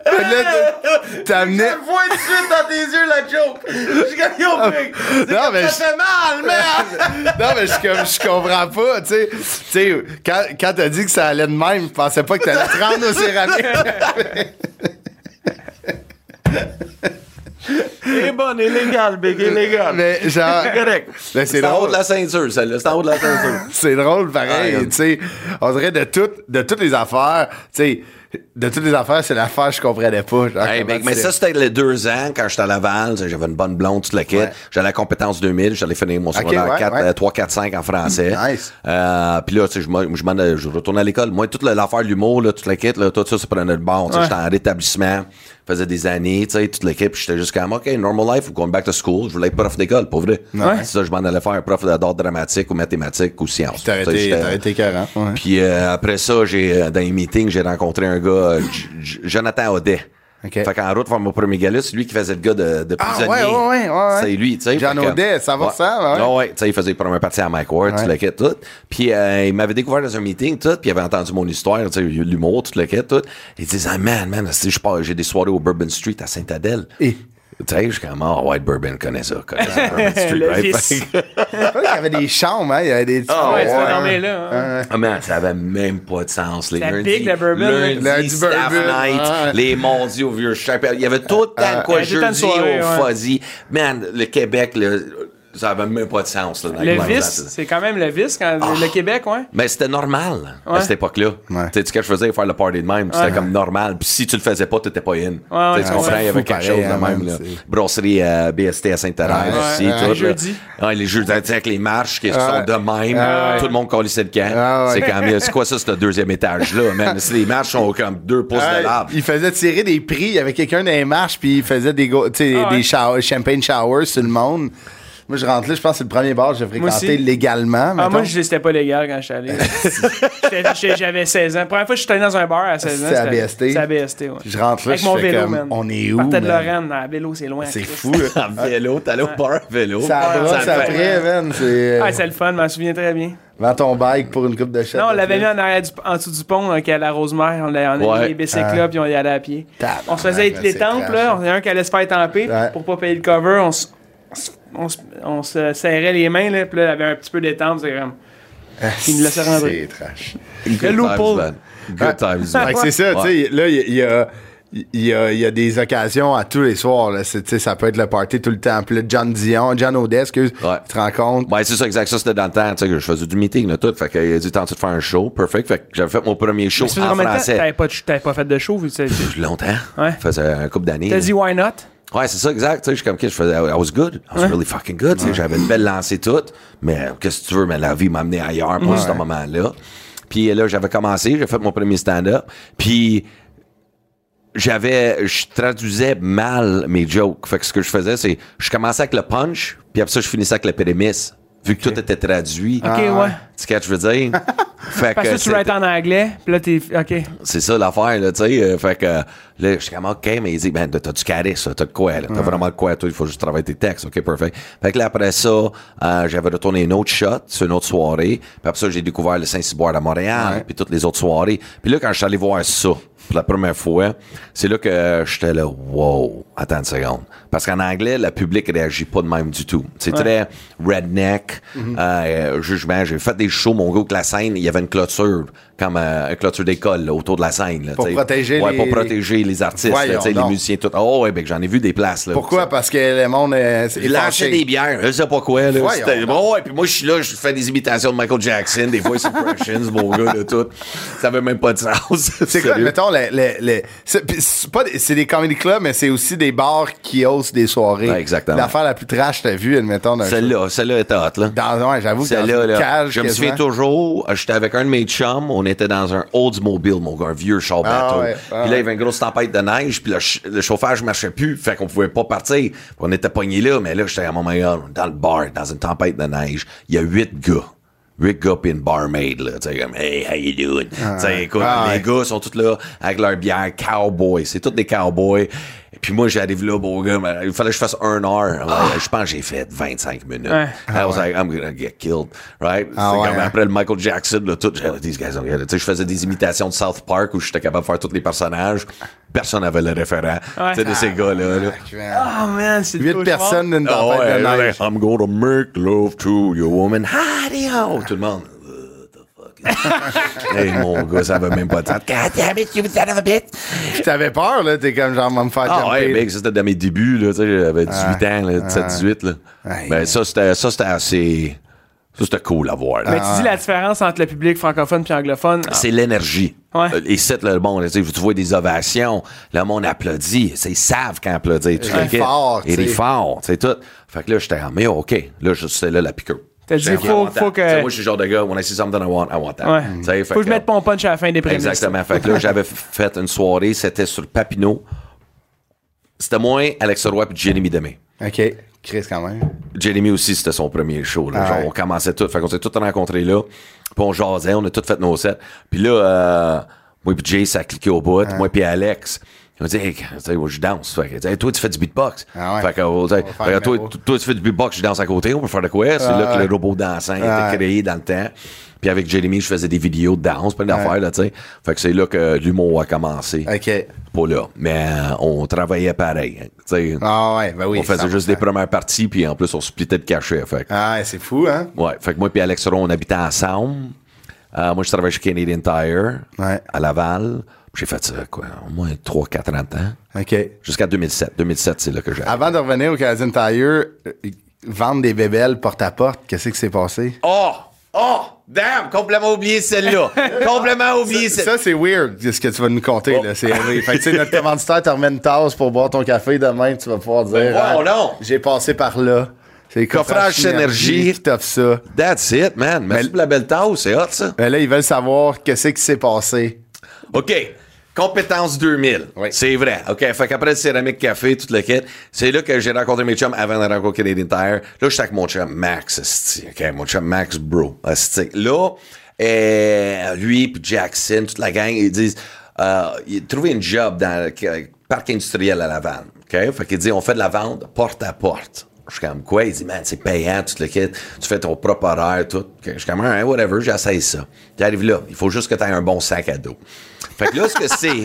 Là, t'amenais. vois tout de suite dans tes yeux la joke. Je gagne au pic. Non, mais je- fait mal, merde. [laughs] Non, mais je, comme, je comprends pas, tu sais. Tu sais, quand, quand t'as dit que ça allait de même, je pensais pas que t'allais te rendre au céramique. [laughs] C'est bon, illégal, big, illégal. Mais genre. [laughs] C'est correct. Mais c'est C'est en haut drôle. de la ceinture, celle-là. C'est en haut de la ceinture. [laughs] C'est drôle, pareil. Tu sais, on dirait de, tout, de toutes les affaires, tu sais, de toutes les affaires, c'est l'affaire que je comprenais pas. genre, Hey, mais c'est- ça, c'était les deux ans quand j'étais à Laval. tu sais, J'avais une bonne blonde, toute la quête. Ouais. J'allais à la compétence 2000. J'allais finir mon secondaire ouais, 4, ouais. euh, 3, 4, 5 en français. Nice. Euh, Puis là, tu sais, je m'en- je m'en allais- je retournais à l'école. Moi, toute la- l'affaire, l'humour, là, toute la quête, là, tout ça, ça prenait le bon. Tu sais, Ouais. J'étais en rétablissement. Faisait des années, tu sais, toute l'équipe. J'étais juste comme, OK, normal life, ou going back to school. Je voulais être prof d'école, pour vrai. Ouais. C'est ça, je m'en allais faire un prof d'art dramatique ou mathématiques ou sciences. T'as arrêté, j'étais- t'as arrêté 40. Ouais. puis euh, après ça, j'ai euh, dans les meetings, j'ai rencontré un gars, Jonathan Audet. OK. Fait qu'en route vers mon premier gala, c'est lui qui faisait le gars de, de Ah, prisonnier. ouais, ouais, ouais, ouais, ouais. C'est lui, tu sais. Jean Audet, ça va ouais. ça, ouais. Ah ouais, tu sais, il faisait les premières parties à Mike Ward, tout le kit, tout. Puis euh, il m'avait découvert dans un meeting, tout, puis il avait entendu mon histoire, tu sais, l'humour, tout le kit, tout. Il disait, ah, man, man, si je pars, j'ai des soirées au Bourbon Street à Sainte-Adèle. Et? Tu sais, je suis comme, oh, White Bourbon connaît ça, connaît ça, Bourbon [laughs] Street, right? [laughs] il y avait des chambres, hein, il y avait des Ah, Ouais, tu ouais. dormir là. hein. Ah man, ça avait même pas de sens. Les lundis, big, le bourbon, lundi. Lundi staff bourbon, night, ouais. les mardis au vieux chapelle. Il y avait tout le temps de quoi temps de jeudi au ouais. fuzzy. Man, le Québec, le, Ça avait même pas de sens. Là, dans Le vice, c'est quand même le vice, quand le Québec, ouais. Mais c'était normal à cette époque-là. Tu sais, ce que je faisais, faire le party de même, c'était comme normal. Puis si tu le faisais pas, t'étais pas in. ouais, Tu sais, tu ouais, comprends? Il y avait quelque pareil, chose de hein, même. là. Brasserie euh, BST à Sainte-Thérèse Ouais, aussi. ouais, tout, les là. jeudis. Ouais, les jeudis, tu sais, avec les marches qui sont de même. Ouais. Tout le monde collait le camp. Ah, ouais. C'est quand même. C'est quoi ça, ce deuxième étage-là, man? Si les marches sont comme deux pouces Ouais, de l'arbre. il faisait tirer des prix. Il y avait quelqu'un dans les marches, puis il faisait des, Ah des champagne showers sur le monde. Moi, je rentre là, je pense que c'est le premier bar que j'ai fréquenté légalement. Ah, moi, je- c'était pas légal quand je suis allé. J'avais 16 ans. La première fois que je suis allé dans un bar à 16 ans, C'était à BST? C'est à BST, ouais. Je rentre là, Avec je mon fais vélo, comme, man. on est Je où, partais de? Lorraine, à vélo, c'est loin. C'est fou, là. [laughs] En vélo, t'allais au bar à vélo. Ça brosse Ça fait- après, man. C'est Ah, c'est le fun, je m'en souviens très bien. Vends ton bike pour une coupe de shot. Non, on l'avait mis en, arrière du- en dessous du pont, qui est à la Rosemère. On, l'a- on a Ouais. mis les bicycles Ah. là, puis on y allait à pied. Tabarnak, On se faisait les c'est temples, là. hein. On avait un qui allait se faire temper Ouais. pour pas payer le cover. On se, on se, on se serrait les mains, là, puis là, il avait un petit peu d'étampe. C'est comme. Il nous laissait rentrer. C'est trash. Good Le loophole. times, man. Good times, Fait man. que c'est ça, Ouais. tu sais, là, il y, y a. Il y, a, il y a des occasions à tous les soirs. Là. C'est- tu sais, ça peut être le party tout le temps. Puis là, John Dion, John Odess, excuse, Ouais. tu te rends compte? Ouais, c'est ça, exact. Ça, c'était dans le temps, tu sais, que je faisais du meeting, là, tout. Fait qu'il a dit, tente de faire un show? Perfect. Fait que j'avais fait mon premier show en français. T'avais pas, pas fait de show, vu que c'est- Longtemps. Ouais. Ça faisait un couple d'années. T'as là. dit why not? Ouais, c'est ça, exact. Tu sais, je suis comme, OK, je faisais, I was good. I was Ouais. really fucking good. J'avais une belle lancée toute. Mais qu'est-ce que tu veux? Mais la vie m'a amené ailleurs pour ce moment-là. Puis là, j'avais commencé, j'ai fait mon premier stand-up. Puis j'avais, je traduisais mal mes jokes. Fait que ce que je faisais, c'est, je commençais avec le punch, puis après ça, je finissais avec la prémisse. Vu que tout était traduit. Ok, ouais. Tu sais ce que je veux dire? [laughs] fait Parce que tu c'était- writes en anglais, puis là, t'es. Ok. c'est ça l'affaire, là, tu sais. euh, fait que là, je suis comme, OK, mais il dit, ben, t'as du charisme, t'as de quoi, là? T'as vraiment de quoi, toi, il faut juste travailler tes textes. OK, perfect. Fait que là, après ça, euh, j'avais retourné une autre shot sur une autre soirée. Puis après ça, j'ai découvert le Saint-Cyboire à Montréal, puis toutes les autres soirées. Puis là, quand je suis allé voir ça, pour la première fois, c'est là que j'étais là, wow, attends une seconde. Parce qu'en anglais, le public réagit pas de même du tout. C'est très redneck, euh, jugement. J'ai fait des shows, mon gars, que la scène, il y avait une clôture, comme euh, une clôture d'école, autour de la scène. là, Pour t'sais. protéger ouais, les- pour protéger les artistes, là, les musiciens, tout. Oh, ouais, ben, j'en ai vu des places, là. Pourquoi? Parce que le monde est, est Il lâchait fâché. des bières, je sais pas quoi, là. Bon, ouais, puis moi, je suis là, je fais des imitations de Michael Jackson, des voice impressions, mon gars, là, tout. Ça avait même pas de sens. C'est quoi, mettons, les, les, les- c'est pas des- comedy clubs, mais c'est aussi des bars qui hostent des soirées. Ouais, exactement. L'affaire la plus trash que t'as vue, admettons. Celle-là, celle-là était hot, là. Dans, ouais, j'avoue que dans là, cage, je me souviens toujours, j'étais avec un de mes chums, on était dans un Oldsmobile, mon gars, un vieux char Ah bateau. ouais, ah puis là, il y avait une grosse tempête de neige, puis le, ch- le chauffage marchait plus, fait qu'on pouvait pas partir. Puis on était pognés là, mais là, j'étais à mon meilleur, dans le bar, dans une tempête de neige. Il y a huit gars. Gars pis une barmaid, là. Tu sais, comme, hey, how you doing? Tu sais, écoute, Ah, les ouais. gars sont tous là avec leur bière cowboy. C'est tous des cowboys. Puis moi, j'arrive là, bon gars, mais il fallait que je fasse un heure. Ouais, Je pense que j'ai fait 25 minutes. Ouais. I was like, I'm gonna get killed, right? Ah ouais, comme hein? après le Michael Jackson, là, tout, j'ai- these guys je faisais des imitations de South Park où j'étais capable de faire tous les personnages. Personne n'avait le référent. Ouais. Tu sais, de ces gars-là, là. Oh man, c'est Huit personnes d'une Ah tempête ouais, de là, neige. I'm gonna make love to your woman. Howdy-ho! Tout le monde. [laughs] Hey, mon gars, ça va même pas de temps. God damn it, you son of a bitch! T'avais peur, là, t'es comme genre, va me faire Ah ouais, mec, ça c'était dans mes débuts, là, tu sais, j'avais 18 ans, là, 17-18, là. Ben, ça, c'était, ça, c'était assez, ça, c'était cool à voir, là. Mais tu dis la différence entre le public francophone et anglophone. Ah, C'est l'énergie. Ouais. Euh, Et c'est le monde, tu sais, tu vois des ovations, le monde applaudit, c'est- ils savent quand applaudir. Tu Il sais, fort, Il sais. fort, c'est tout. Fait que là, j'étais en mais OK, là, je- c'est là la piqûre. T'as dit, faut- que- Moi, je suis le genre de gars, when I see something I want, I want that. Ouais. Fait Faut que je mette mon punch à la fin des prémices. Exactement. Fait que là, j'avais [laughs] fait une soirée, c'était sur Papineau. C'était moi, Alex Roy puis Jeremy Demé. OK. Chris, quand même. Jeremy aussi, c'était son premier show. Là. Ah Genre, ouais. on commençait tout. Fait qu'on s'est tous rencontrés là. Puis on jasait, on a tous fait nos sets. Puis là, euh, moi puis Jay, ça a cliqué au bout. Ah. Moi puis Alex. On dit, hey, je danse. Fait que, hey, toi, tu fais du beatbox. Ah ouais. Fait que, on un toi, tu fais du beatbox, je danse à côté, on peut faire de quoi? C'est là Ah que le robot dansant a Ah été ouais. créé dans le temps. Puis avec Jeremy, je faisais des vidéos de danse, plein d'affaires, là, tu sais. Fait que c'est là que l'humour a commencé. OK. Pas là. Mais euh, on travaillait pareil. hein, tu sais. Ah ouais, ben oui. on faisait juste 100%. des premières parties, puis en plus, on splittait de cachet. Fait que- Ah, ouais, c'est fou, hein? Ouais, fait que moi et Alex Ron, on habitait ensemble. Euh, moi, je travaillais chez Canadian Tire Ouais. à Laval. J'ai fait ça, quoi, au moins 3-4 ans. OK. Jusqu'à 2007. 2007, c'est là que j'ai. Avant de revenir au Canadian Tire, euh, vendre des bébelles porte-à-porte. Qu'est-ce qui s'est passé? Oh! Oh! Damn! Complètement oublié celle-là. [laughs] complètement oublié celle-là. ça, c'est weird, ce que tu vas nous compter. Oh. Là. C'est, fait que, tu sais, notre commanditaire te remet une tasse pour boire ton café demain. Tu vas pouvoir dire Ah, wow, non. J'ai passé par là. C'est Coffrage Synergie. qui t'offre ça. That's it, man. Merci Mais- pour la belle tasse, c'est hot, ça. Ben là, ils veulent savoir qu'est-ce qui s'est passé. OK. Compétence 2000. Oui. C'est vrai. OK. Fait qu'après le céramique café, toute le kit, c'est là que j'ai rencontré mes chums avant de rencontrer Canadian Tire. Là, je suis avec mon chum Max. OK? Mon chum Max, bro. Là, euh, lui puis Jackson, toute la gang, ils disent, euh, il a trouvé une job dans le parc industriel à Laval. OK? Fait qu'il dit, on fait de la vente porte à porte. Je suis comme quoi? Il dit, man, c'est payant, tout le kit. Tu fais ton propre horaire, tout. Je suis comme, Hein, whatever, j'essaye ça. J'arrive là. Il faut juste que tu aies un bon sac à dos. Fait que là, ce que c'est,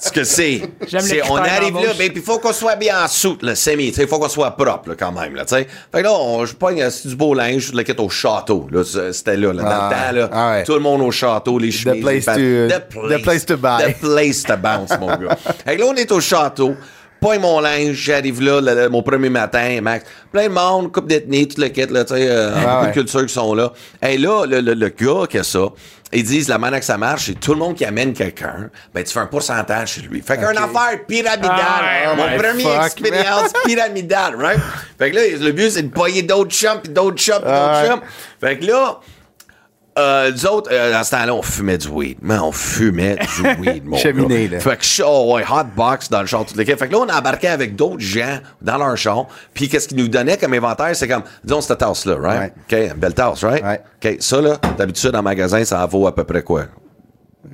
ce que c'est, J'aime c'est, le on arrive là, ben, puis il faut qu'on soit bien en soute, le semi, tu sais, il faut qu'on soit propre, là, quand même, là, tu sais. Fait que là, on, je pogne euh, c'est du beau linge, je le quitte au château, là, c'était là, là, dans Ah, le temps, là. ah ouais. Tout le monde au château, les chemises. place les to- pants- the place to buy. The place to bounce, mon gars. Fait que là, on est au château. Pogne mon linge, j'arrive là, mon premier matin, Max. Plein de monde, coupe d'ethnie, tout le kit, là, tu sais, euh, beaucoup ouais. de cultures qui sont là. Et là, le, le, le gars qui a ça, ils disent la manière que ça marche, c'est tout le monde qui amène quelqu'un, ben tu fais un pourcentage chez lui. Fait qu'une affaire pyramidale. Ah, mon premier expérience [laughs] pyramidale, right? Fait que là, le but, c'est de payer d'autres chums, puis d'autres chums, puis d'autres Ah, chums. Fait que là, euh, nous autres, euh, à ce temps-là, on fumait du weed. Mais on fumait du [laughs] weed, mon Cheminée, gars. là. Fait que, oh ouais, hot box dans le char, tout le. Fait que là, on a embarqué avec d'autres gens dans leur char. Puis qu'est-ce qu'ils nous donnaient comme inventaire? C'est comme, disons, cette tasse-là, right? OK, une belle tasse, right? Ouais. OK, ça, là, d'habitude, en magasin, ça vaut à peu près quoi?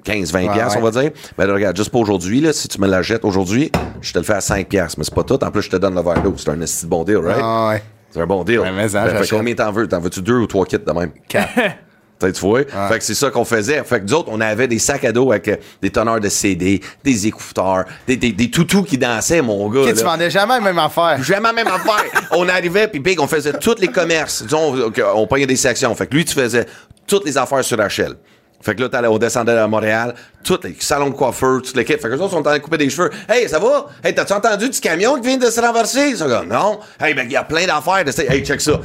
15, 20 Ouais, piastres, ouais. on va dire. Mais là, regarde, juste pour aujourd'hui, là, si tu me la jettes aujourd'hui, je te le fais à 5 piastres. Mais c'est pas tout. En plus, je te donne le verre d'eau. C'est un bon deal, right? Ah ouais. C'est un bon deal. Ouais, mais ça, Fait- fait j'achète. combien t'en veux? T'en veux-tu deux ou trois kits de même? Quatre. [laughs] Tu vois? Fait que c'est ça qu'on faisait. Fait que nous autres, on avait des sacs à dos avec euh, des teneurs de CD, des écouteurs, des, des, des toutous qui dansaient, mon gars. Ok, tu vendais jamais la même affaire. [laughs] Jamais la même affaire. on arrivait, puis big, on faisait tous les commerces. Disons, ok, on payait des sections. Fait que lui, tu faisais toutes les affaires sur HL. Fait que là, t'allais- on descendait à Montréal, tous les salons de coiffeur, toute l'équipe. Fait que les autres sont en train de couper des cheveux. Hey, ça va? Hey, t'as-tu entendu du camion qui vient de se renverser? Ça, comme, non. Hey, ben, il y a plein d'affaires. Hey, check ça.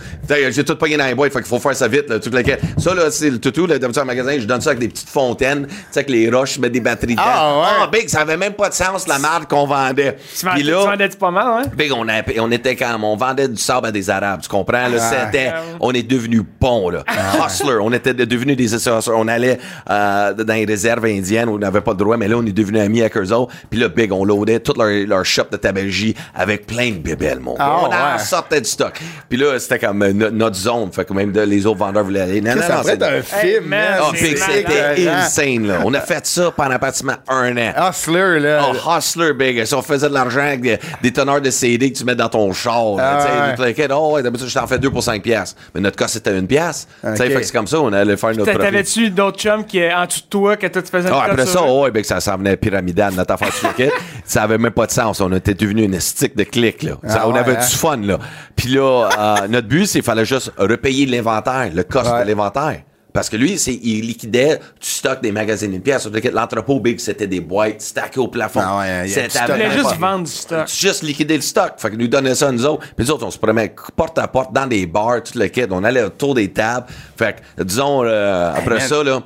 J'ai tout pogné dans les boîtes, fait qu'il faut faire ça vite, là, toute l'équipe. Ça, là, c'est le toutou, là, d'habitude, en magasin, je donne ça avec des petites fontaines, tu sais, avec les roches, je mets des batteries dedans. Ah, ouais. Ah, big, ça avait même pas de sens, la marque qu'on vendait. Tu vendais, Puis tu vendais-tu pas mal, hein? Big, on, a- on était quand on vendait du sable à des Arabes, tu comprends? Là, Ah. c'était, on est devenu bon, là. Hustler, on était devenus des hustlers. On allait euh, dans les réserves indiennes où on n'avait pas le droit, mais là, on est devenus amis avec eux autres. Puis là, Big, on loadait toute leur, leur shop de tabagie avec plein de bébelles, mon gars. Ah, on en ouais. sortait du stock. Puis là, c'était comme euh, no- notre zone. Fait que même de- les autres vendeurs voulaient aller. Non, non, Ça non, pourrait c'est- un film, man, man. Ah, c'était insane, là. On a fait ça pendant pratiquement un an. Hustler, là. Oh, hustler, big. Si on faisait de l'argent avec des, des teneurs de CD que tu mets dans ton char, là, Ah, tu sais, tout oh, ouais, d'habitude, je t'en fais deux pour 5 piastres. Mais notre cas, c'était une pièce. Tu sais, fait que c'est comme ça, on allait faire notre. T'avais-tu d'autres chums qui, en dessous de toi, que toi, tu faisais une Ah, après ça, eux? ouais, ben, ça s'en venait pyramidal, notre affaire sur le kit. Ça avait même pas de sens. On était devenu une stick de clics, là. Ça, Ah on ouais, avait hein? du fun, là. Puis là, euh, notre but, c'est qu'il fallait juste repayer l'inventaire, le cost Ouais. de l'inventaire. Parce que lui, c'est, il liquidait du stock des magasins d'une pièce. Sur le kit. L'entrepôt big, c'était des boîtes stackées au plafond. Ah ouais, C'était. Tu juste pas- vendre du stock. juste liquider le stock. Fait que nous donnait ça à nous autres. Puis nous autres, on se promenait porte à porte dans des bars, tout le kit. On allait autour des tables. Fait que, disons, euh, après ça, là,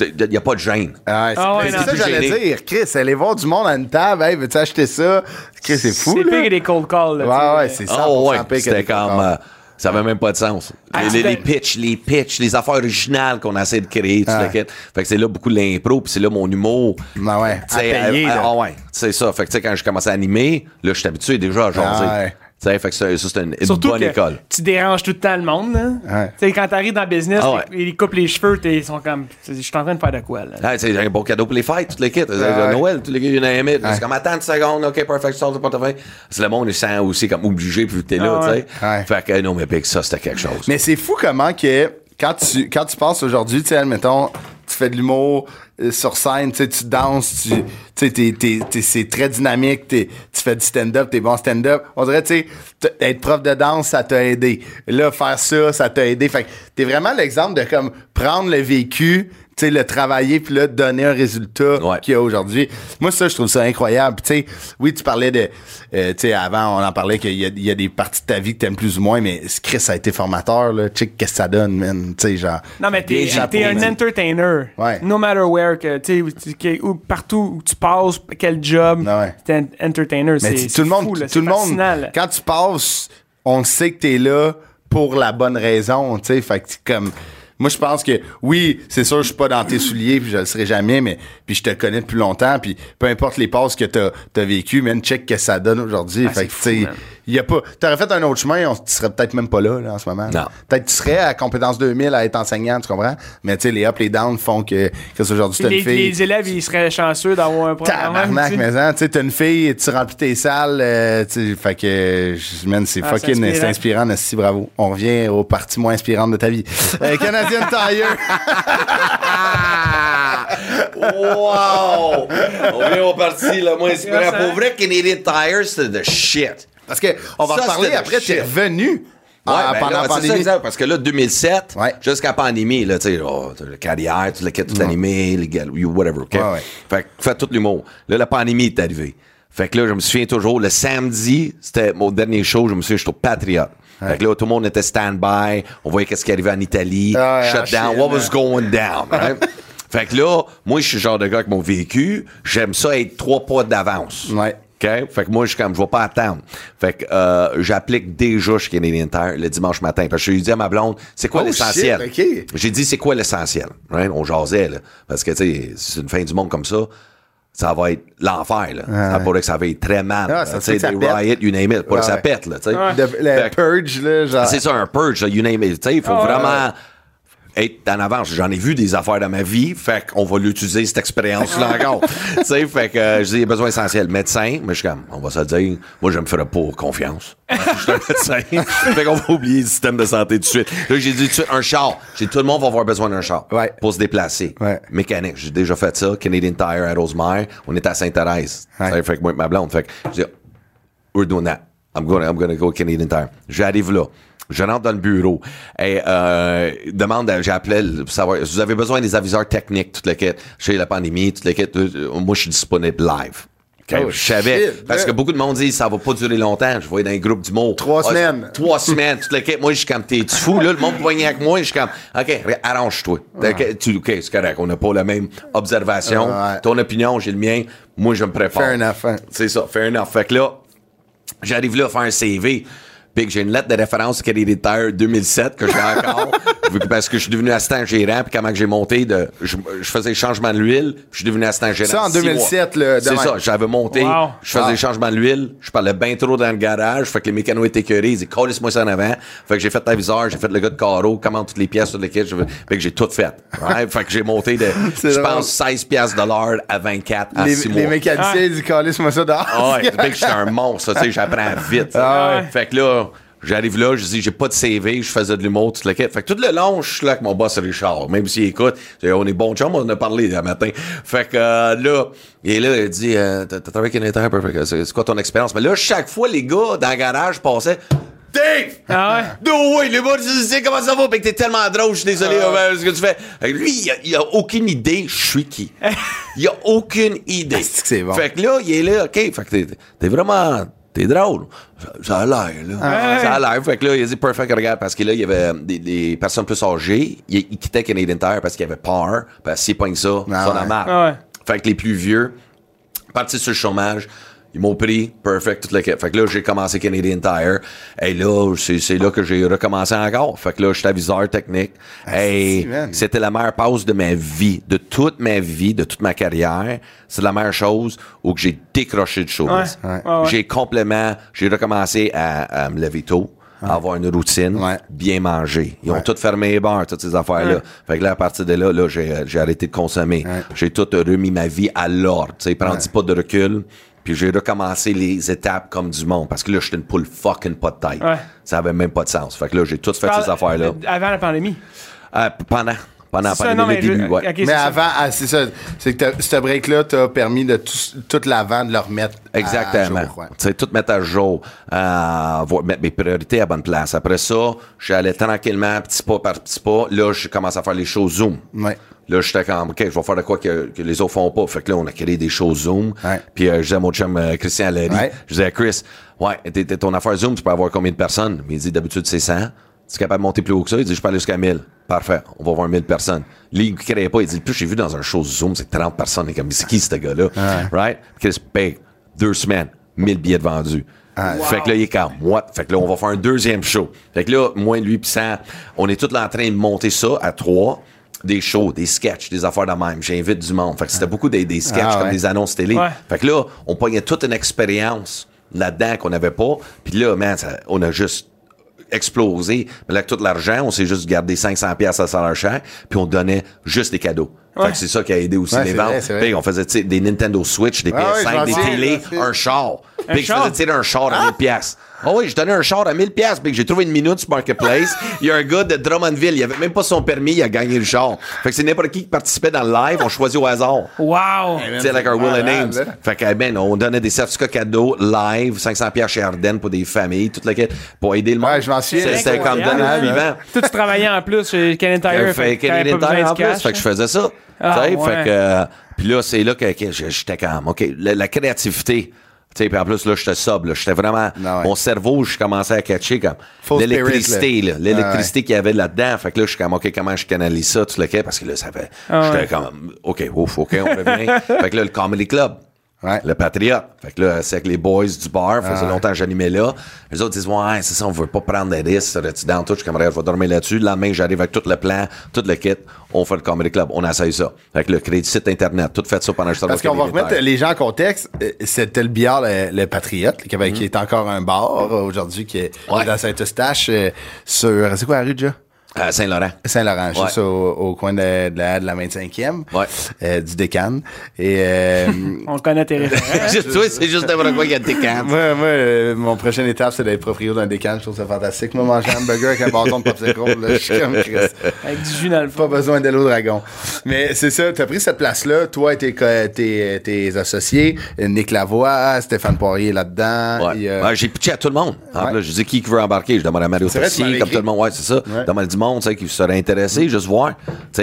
il n'y a pas de gêne. Ah, c'est Ah ouais, c'est ça que j'allais dire. Chris, aller voir du monde à une table. Hey, veux-tu acheter ça? Chris, c'est fou, C'est pire que des cold calls, là. tu Ouais, ouais, c'est ça. Oh ouais, c'était comme... euh, ça avait même pas de sens. Ah, les, les, les pitchs, les pitchs, les affaires originales qu'on essaie de créer, tout Ah. Fait que c'est là beaucoup de l'impro, puis c'est là mon humour. Ah ouais, Tu payer, euh. Ah ouais, c'est ça. Fait que tu sais, quand je commençais à animer, là, je suis habitué déjà à jaser. Ah ouais. Tu sais, fait que ça, ça, c'est une, une Surtout bonne que école. tu déranges tout le temps le monde. là. Ouais. Tu sais, quand t'arrives dans le business, Ah ouais. ils ils coupent les cheveux, t'es- ils sont comme, je suis en train de faire de quoi, là? Ah, c'est un bon cadeau pour les fêtes, toutes les kits. ouais. Noël, tous les gars, you name it. Ouais. C'est comme, attends une seconde, OK, perfect, sort le portefeuille. C'est le monde, il se sent aussi comme obligé, puis t'es là, Ah tu ouais. sais. Ouais. Fait que, non, mais Big, ça, c'était quelque chose. Mais c'est fou comment que quand tu, quand tu passes aujourd'hui, tu sais, admettons, tu fais de l'humour euh, sur scène, tu danses, tu sais, t'es- t'es- t'es- c'est très dynamique, tu fais du stand-up, t'es bon stand-up. On dirait, tu sais, être prof de danse, ça t'a aidé. Là, faire ça, ça t'a aidé. Fait que t'es vraiment l'exemple de comme prendre le vécu sais, le travailler puis là, donner un résultat qu'il y a aujourd'hui. Moi, ça, je trouve ça incroyable. Puis, tu sais, oui, tu parlais de, euh, tu sais, avant, on en parlait qu'il y a, il y a des parties de ta vie que t'aimes plus ou moins, mais Chris, a été formateur, là. Tu sais, qu'est-ce que ça donne, man? Tu sais, genre. Non, mais t'es, t'es un man. entertainer. Ouais. No matter where, que, tu sais, partout où tu passes, quel job, t'es un entertainer. Mais c'est, tout le monde, fou, là, tout le monde, quand tu passes, on sait que t'es là pour la bonne raison, tu sais. Fait que comme, moi, je pense que, oui, c'est sûr, je suis pas dans tes souliers, puis je le serai jamais, mais, puis je te connais depuis longtemps, puis peu importe les passes que t'as, t'as vécu, man, check que ça donne aujourd'hui. Ah, fait que, tu y a pas, t'aurais fait un autre chemin, on, tu serais peut-être même pas là, là, en ce moment. Non. Peut-être tu serais à compétence 2000 à être enseignant, tu comprends? Mais, tu sais, les up, les downs font que, que aujourd'hui, t'as une fille. les élèves, ils seraient chanceux d'avoir un programme. Tabarnak, mais hein, tu sais, t'as une fille, tu remplis tes salles, euh, tu fait que, man, c'est Ah, fucking, c'est inspirant. inspirant, merci, bravo. On revient aux parties moins inspirantes de ta vie. Euh, Canadian Tire. wow! On vient au parti le moins inspirant. Pour vrai, Canadian Tire, c'est de shit. Parce que, on va Ça, en parler c'était après, t'es revenu. Ouais, ah, ben pendant là, la ça, pandémie. parce que là, 2007, jusqu'à la pandémie, là, tu sais, oh, t'as le carrière, tu le quitté tout animé, les gars, you- whatever, OK? Ouais, ouais. Fait que fais tout l'humour. Là, la pandémie est arrivée. Fait que là, je me souviens toujours, le samedi, c'était mon dernier show, je me souviens, j'étais au Fait que là, tout le monde était stand-by, on voyait qu'est-ce qui arrivait en Italie, Ah shut down, what was going down, right? [laughs] Fait que là, moi, je suis le genre de gars avec mon vécu, j'aime ça être trois pas d'avance. Ouais. OK? Fait que moi, je suis comme, je vais pas attendre. Fait que euh, j'applique déjà chez Canadian Tire le dimanche matin. Parce que je lui dis à ma blonde, c'est quoi Oh, l'essentiel? J'ai dit, c'est quoi l'essentiel? Right? On jasait, là. Parce que, tu sais, c'est une fin du monde comme ça, ça va être l'enfer, là. Ça pourrait que ça va être très mal. Ah, ça des riots, you name it. Pas Ouais, que ça pète, là, tu sais. Le purge, là, genre. c'est ça, un purge, là, you name it. Tu sais, il faut Ah, vraiment être en avance. J'en ai vu des affaires dans ma vie, fait qu'on va l'utiliser, cette expérience-là encore. tu sais, fait que euh, je dis, besoin essentiel. Médecin, mais je suis comme, on va se le dire, moi, je me ferai pas confiance. [laughs] je suis un médecin. fait qu'on va oublier le système de santé tout de suite. Là, j'ai dit tout de suite, un char. J'ai dit, tout le monde va avoir besoin d'un char Ouais. pour se déplacer. Ouais. Mécanique, j'ai déjà fait ça. Canadian Tire à Rosemère. On était à Sainte-Thérèse. Ouais. Fait que moi, et ma blonde, fait que je dis, we're doing that. I'm gonna, I'm gonna go Canadian Tire. J'arrive là. Je rentre dans le bureau. Et, euh, demande, appelé pour savoir, vous avez besoin des aviseurs techniques, toute la quête. Chez la pandémie, toute la quête. euh, Moi, je suis disponible live. Oh, je savais. shit, parce que beaucoup de monde dit, ça va pas durer longtemps. Je voyais dans les groupes du mot. Trois semaines. Trois semaines. Toute la quête. Moi, je suis comme, t'es fou, là? Le monde poignait avec moi. Je suis comme, OK, arrange-toi. OK, tu- OK, c'est correct. On n'a pas la même observation. Ouais. Ton opinion, j'ai le mien. Moi, je me prépare. Fair enough, hein. C'est ça, fair enough. Fait que là, j'arrive là à faire un CV. Puis que j'ai une lettre de référence Tire 2007 que j'ai encore. [laughs] parce que je suis devenu assistant gérant. Puis comment que j'ai monté de. Je, je faisais le changement de l'huile. Puis je suis devenu assistant gérant. Ça, en six 2007, mois. là, de C'est ça. J'avais monté. Wow. Je faisais Wow. le changement de l'huile. Je parlais bien trop dans le garage. Fait que les mécanos étaient écœurés. Ils disaient, collez-moi ça en avant. Fait que j'ai fait l'aviseur. J'ai fait le gars de carreau. Commande toutes les pièces sur lesquelles je veux. Fait que j'ai tout fait. Ouais, fait que j'ai monté de. [laughs] Je pense 16 piastres de l'heure à 24 en Les, 6 les mois. mécaniciens du calice, moi ça dehors. Ah ouais, que j'étais un monstre, ça, tu sais, j'apprends vite. Ah ouais. Fait que là, j'arrive là, je dis, j'ai pas de CV, je faisais de l'humour, tout le quête. Fait que tout le long, je suis là avec mon boss Richard, même s'il écoute, on est bon chum, on en a parlé le matin. Fait que euh, là, il est là, il dit, euh, t'as travaillé avec un perfect, c'est quoi ton expérience? Mais là, chaque fois, les gars dans le garage passaient, Dave! Ah ouais? [laughs] No way, les gars, tu sais comment ça va? Pis que t'es tellement drôle, je suis désolé, Ah. euh, ce que tu fais. Fait que Lui, il a, il a aucune idée, je suis qui. [laughs] Il a aucune idée. C'est bon? Fait que là, il est là, OK, fait que t'es vraiment, t'es drôle. Ça, a l'air, là. Ah Ça a l'air. Fait que là, il a dit, perfect, regarde, parce que là, il y avait des, des personnes plus âgées. Il, il quittait Canadian Tire parce qu'il avait peur. Parce qu'il pogne ça, Ah ça ouais. en a marre. Ah ouais. Fait que les plus vieux, partis sur le chômage, ils m'ont pris, perfect, toute la quête. Fait que là, j'ai commencé Canadian Tire. Et là, c'est, c'est là que j'ai recommencé encore. Fait que là, j'étais aviseur technique. Et si, man. c'était la meilleure pause de ma vie, de toute ma vie, de toute ma carrière. C'est la meilleure chose où que j'ai décroché de choses. Ouais. Ouais. Ouais, ouais. J'ai complètement, j'ai recommencé à, à me lever tôt. à avoir une routine, Ouais. bien manger. Ils ont Ouais. tout fermé les bars, toutes ces affaires-là. Ouais. Fait que là, à partir de là, là j'ai, j'ai arrêté de consommer. J'ai tout remis ma vie à l'ordre. Tu sais, prends pas de recul. Puis j'ai recommencé les étapes comme du monde. Parce que là, j'étais une poule fucking pas de tête. Ouais. Ça avait même pas de sens. Fait que là, j'ai tout fait ces affaires-là. Avant la pandémie? Euh, pendant. Pendant la pandémie, le je- début, ouais. Mais avant, ah, c'est ça. C'est que t'as- ce break-là t'a permis de tout, tout l'avant de le remettre. à Exactement. jour, ouais. Tu sais, tout mettre à jour, euh, voir- mettre mes priorités à bonne place. Après ça, j'allais tranquillement, petit pas par petit pas. Là, je commence à faire les choses Zoom. Ouais. Là, j'étais comme, OK, je vais faire de quoi que, que les autres font pas. Fait que là, on a créé des shows Zoom. Ouais. Puis euh, je disais à mon chum euh, Christian Larry, Ouais. je disais à Chris, ouais, t'es- t'es- ton affaire Zoom, tu peux avoir combien de personnes? Mais il dit, d'habitude, c'est 100. Tu es capable de monter plus haut que ça? Il dit, je peux aller jusqu'à 1000. Parfait. On va voir 1000 personnes. Là, il ne créait pas. Il dit, le plus j'ai vu dans un show Zoom, c'est 30 personnes. Il est comme, c'est qui ce gars-là? Right? Chris paye deux semaines, 1000 billets de vendus. Fait que là, il est comme, what? Fait que là, on va faire un deuxième show. Fait que là, moi, lui, pis ça, on est tous là en train de monter ça à trois. Des shows, des sketchs, des affaires de même. J'invite du monde. Fait que c'était beaucoup des, des sketchs Ah, comme ouais. des annonces télé. Ouais. Fait que là, on pognait toute une expérience là-dedans qu'on n'avait pas. Puis là, man, ça- on a juste explosé. Mais là, avec tout l'argent, on s'est juste gardé 500 pièces à salaire cher, puis on donnait juste des cadeaux. Fait que c'est ça qui a aidé aussi Ouais, les c'est ventes. vrai, c'est vrai. Puis on faisait tu sais, des Nintendo Switch, des Ah ouais, je PS5, m'en des télés, un char. Puis je faisais un char à 1000 pièces. Ah oui, je donnais un char à 1000 pièces, puis que j'ai trouvé une minute sur Marketplace. [laughs] Il y a un gars de Drummondville, il avait même pas son permis, il a gagné le char. Fait que c'est n'importe qui qui participait dans le live, on choisit au hasard. Wow! Tu sais, like our Will and Names. là. Fait que, ben, on donnait des certificats cadeaux live, 500 pièces chez Ardennes pour des familles, toute la quête, pour aider le monde. Ouais, je m'en souviens. C'était- comme donner hein? le vivant. Toi, tu travaillais en plus chez Canadian Tire. Euh, fait Canadian Tire en plus, fait que je faisais ça. Ah, Tu sais, ouais. Fait que, puis là, c'est là que, que j'étais comme, OK, la, la créativité. Tu sais, puis en plus, là, j'étais sobre, là. J'étais vraiment, Ah ouais. mon cerveau, je commençais à catcher comme l'électricité, là. L'électricité qu'il y avait là-dedans. Fait que là, je suis comme, OK, comment je canalise ça, tout le quai, parce que là, ça fait, Ah j'étais ouais. comme, OK, ouf, OK, on revient. [laughs] fait que là, le Comedy Club. Ouais. Le Patriote. Fait que là, c'est avec les boys du bar. Ça faisait Ah. longtemps que j'animais là. Les autres disent, ouais, c'est ça, on veut pas prendre des risques. Serais-tu dans tout? Je suis comme, je vais dormir là-dessus. Le lendemain, j'arrive avec tout le plan, tout le kit. On fait le Comedy Club. On essaye ça. Avec le crédit site Internet. Tout fait ça pendant que je Parce qu'on va remettre les gens en contexte. Euh, C'était le billard Le, le Patriote, qui, qui est encore un bar euh, aujourd'hui, qui est Ouais. dans Saint-Eustache, euh, sur. C'est quoi la rue déjà? À Saint-Laurent. Saint-Laurent, juste Ouais. au, au coin de, de la, de la 25e, Ouais. euh, du Décan. Et [laughs] euh, On connaît tes références. [laughs] Juste, toi, c'est juste n'importe quoi qu'il y a des camps. moi, moi euh, mon prochaine étape, c'est d'être proprio d'un Décan. Je trouve ça fantastique. Moi, manger un hamburger avec un bâton de popsicle, là, je suis comme Chris. Avec du jus dans le Pas fond. besoin d'Hello Dragon. Mais c'est ça, t'as pris cette place-là, toi et tes, tes, tes associés, Nick Lavoie, Stéphane Poirier là-dedans. Ouais. Ouais, j'ai pitché à tout le monde. Je dis qui veut embarquer? Je demande à Mario Tessier, comme tout le monde. Ouais, c'est ça. Demande à monde, qui serait intéressé, juste voir.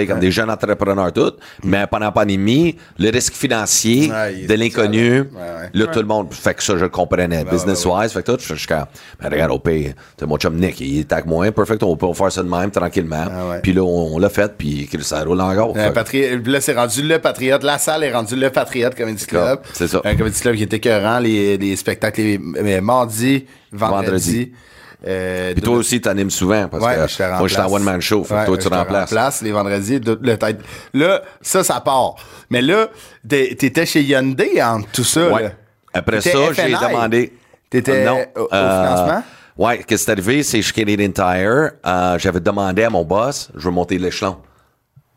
Comme des jeunes entrepreneurs, tout. Mais pendant la pandémie, le risque financier Ouais, de l'inconnu. Ouais, là, tout le monde, fait que ça, je le comprenais. Business-wise, fait que tout, je suis comme, ben, regarde, au pire, mon chum Nick, il est avec moi, perfect, on peut faire ça de même, tranquillement. Ah. Puis là, on, on l'a fait, puis ça roule encore. Euh, là, c'est rendu le Patriote. La salle est rendue le Patriote Comedy Club. C'est ça. Un Comedy Club qui est écœurant. Les, les spectacles les. Vendredi. Euh, Puis toi aussi, t'animes souvent, parce Ouais, que je moi, je suis en one-man show. Fait que Ouais, toi, tu remplaces. les vendredis. de- le tête. Là, ça, ça part. Mais là, t'étais chez Hyundai en tout ça. Ouais. là. Après ça, j'ai demandé. T'étais Euh, non, au, au euh, financement? Ouais, qu'est-ce qui est arrivé, c'est chez Canadian Tire, euh, j'avais demandé à mon boss, je veux monter l'échelon.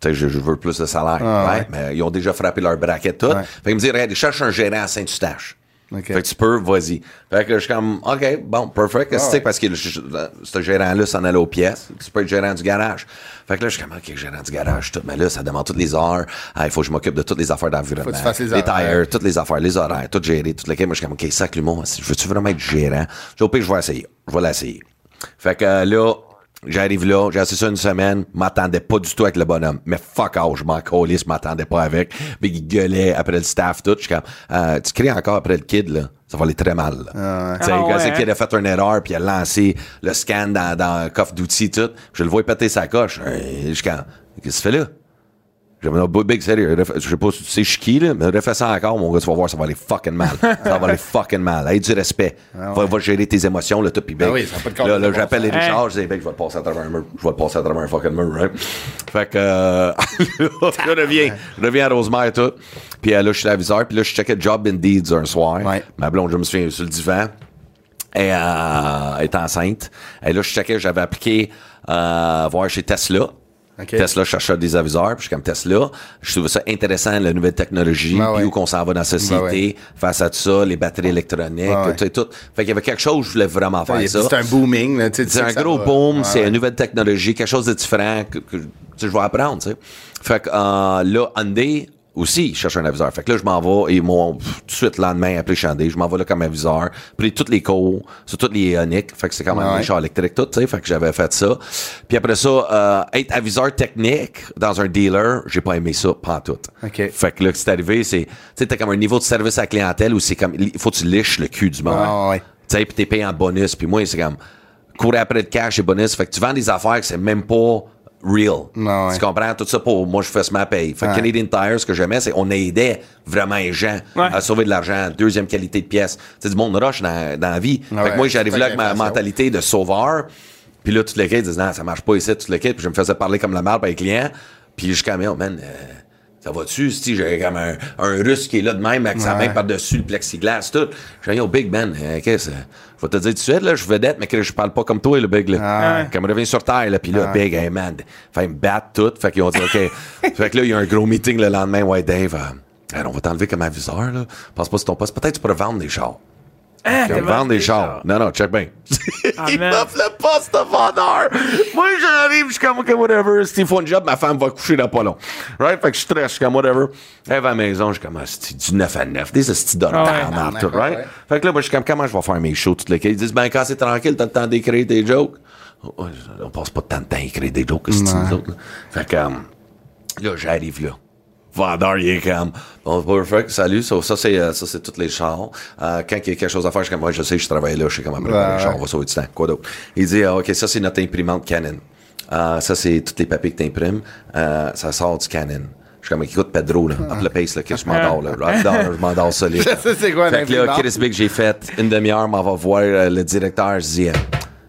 Je, je veux plus de salaire. Ah, ouais, ouais. Mais ils ont déjà frappé leur braquette tout. Ouais. Fait qu'ils me disent, regarde, cherche un gérant à Saint-Eustache. Ok. Fait que tu peux, vas-y. Fait que je suis comme, OK, bon, perfect. Ah, C'est ouais. parce que ce gérant-là s'en allait aux pièces. Tu peux être gérant du garage. Fait que là, je suis comme, OK, gérant du garage, tout. Mais là, ça demande toutes les heures. Ah, il faut que je m'occupe de toutes les affaires d'environnement. Faut que tu fasses les les tires, toutes les affaires, les horaires, tout gérer, tout lequel. Moi, je suis comme, OK, sac l'humour. Je veux-tu vraiment être gérant? J'ai au pire, je vais essayer. Je vais l'essayer. Fait que euh, là, j'arrive là, j'ai assis ça une semaine, m'attendais pas du tout avec le bonhomme. Mais fuck off, je m'en collais, je m'attendais pas avec. Puis il gueulait après le staff, tout. Je suis comme, euh, tu cries encore après le kid, là. Ça va aller très mal, là. Tu sais, Ah quand ouais, c'est hein? le kid a fait une erreur, puis il a lancé le scan dans, dans un coffre d'outils, tout. Je le vois péter sa coche. Euh, Je suis comme, qu'est-ce que tu fais là? J'ai dit, non, big sérieux. Je sais pas si tu sais je suis qui, là, mais refais ça encore, mon gars, tu vas voir, ça va aller fucking mal. [laughs] ça va aller fucking mal. Aie du respect. va, va gérer tes émotions, le tout, puis big. Ah oui, Là, là, j'appelle les bon sens. Richard, je dis, je vais te passer à travers un mur. Je vais te passer à travers un fucking mur, right? Fait que, euh, [laughs] je reviens, je reviens à Rosemère, tout. Puis euh, là, je suis l'aviseur, puis là, je checkais Job Indeed un soir. Ouais. Ma blonde, je me souviens, sur le divan. Elle euh, est enceinte. Et là, je checkais, j'avais appliqué euh, voir chez Tesla. OK. Tesla cherchait des aviseurs, puis je suis comme Tesla. Je trouvais ça intéressant, la nouvelle technologie, Ben puis ouais. où qu'on s'en va dans la société, Ben ouais. face à tout ça, les batteries électroniques, Ben tout, tout, tout. Fait qu'il y avait quelque chose, je voulais vraiment faire Ouais, ça. C'est un booming. là, tu sais, tu C'est un gros va. boom, c'est une nouvelle technologie, quelque chose de différent que, que, tu sais, je vais apprendre, tu sais. Fait que euh, là, Hyundai, aussi, ils cherchent un aviseur. Fait que là, je m'en vais, et pff, tout de suite, le lendemain, appelé Chandé. Je m'en vais là comme aviseur. Puis toutes les cours, sur toutes les Ioniq. Fait que c'est quand même Ouais. des chars électriques, tout, tu sais. Fait que j'avais fait ça. Puis après ça, euh, être aviseur technique dans un dealer, j'ai pas aimé ça, pas tout. OK. Fait que là, ce qui est arrivé, c'est, tu sais, t'as comme un niveau de service à la clientèle où c'est comme, il faut que tu liches le cul du monde. Ah, ouais. Tu sais, puis t'es payé en bonus. Puis moi, c'est comme, courir après le cash et bonus. Fait que tu vends des affaires que c'est même pas real. Ah, ouais. Tu comprends? Tout ça pour moi, je fais ce ma paye. Fait que. Canadian Tire, ce que j'aimais, c'est qu'on aidait vraiment les gens Ouais. à sauver de l'argent, deuxième qualité de pièce. Tu sais, du monde rush dans, dans la vie. Ah fait que moi, j'arrive c'est là avec ma mentalité de sauveur. Puis là, toutes les gars, ils disent, non, ça marche pas ici, toutes les Puis je me faisais parler comme la merde par les clients. Puis je suis comme, Yo, man, euh, ça va-tu? Si j'ai comme un, un russe qui est là de même avec sa main par-dessus le plexiglas, tout. Je dis, yo, Big Ben, euh, qu'est-ce que je vais te dire tout de suite, là, je suis vedette, mais que je parle pas comme toi, le Big, là. Ah. Comme je reviens sur terre, là, puis là, Big, hey, man, fait me battre tout. Fait qu'ils ont dit, OK. [laughs] fait que là, il y a un gros meeting le lendemain, ouais, Dave, euh, on va t'enlever comme aviseur, là. Pense pas sur ton poste. Peut-être tu pourrais vendre des chars. Ah, Comme t'as vendre des chars. Non, non, check bien. Ah, [laughs] il m'offre le poste de vendeur. Moi, j'arrive, je suis comme, OK, whatever. S'il faut un job, ma femme va coucher dans pas long. Right? Fait que je stresse, je suis comme, whatever. Elle va à la maison, je suis comme, ah, c'est du 9 à 9. Des styles de Ah ouais. tout, right? ouais. Fait que là, moi, je suis comme, comment je vais faire mes shows toutes les Ils disent, ben, quand c'est tranquille, t'as le temps d'écrire tes jokes. Oh, on passe pas tant de temps à écrire des jokes, c'est nous autres, là. Fait que, euh, là, j'arrive là. Vendeur, il est comme, bon, perfect, salut, ça, ça c'est, euh, ça, c'est tous les chars. Euh, quand il y a quelque chose à faire, je suis comme, ouais, je sais, je travaille là, je sais comment préparer Ouais, les chars, on va sauver du temps. Quoi d'autre? Il dit, ah, OK, ça, c'est notre imprimante Canon. Euh, ça, c'est tous les papiers que t'imprimes. Euh, ça sort du Canon. Je suis comme, écoute, Pedro, là, up le pace, là, que je m'endors, là. Je m'endors solide. [laughs] Sais c'est quoi Fait que là. Chris Big, j'ai fait une demi-heure, m'en va voir euh, le directeur, je dis, euh,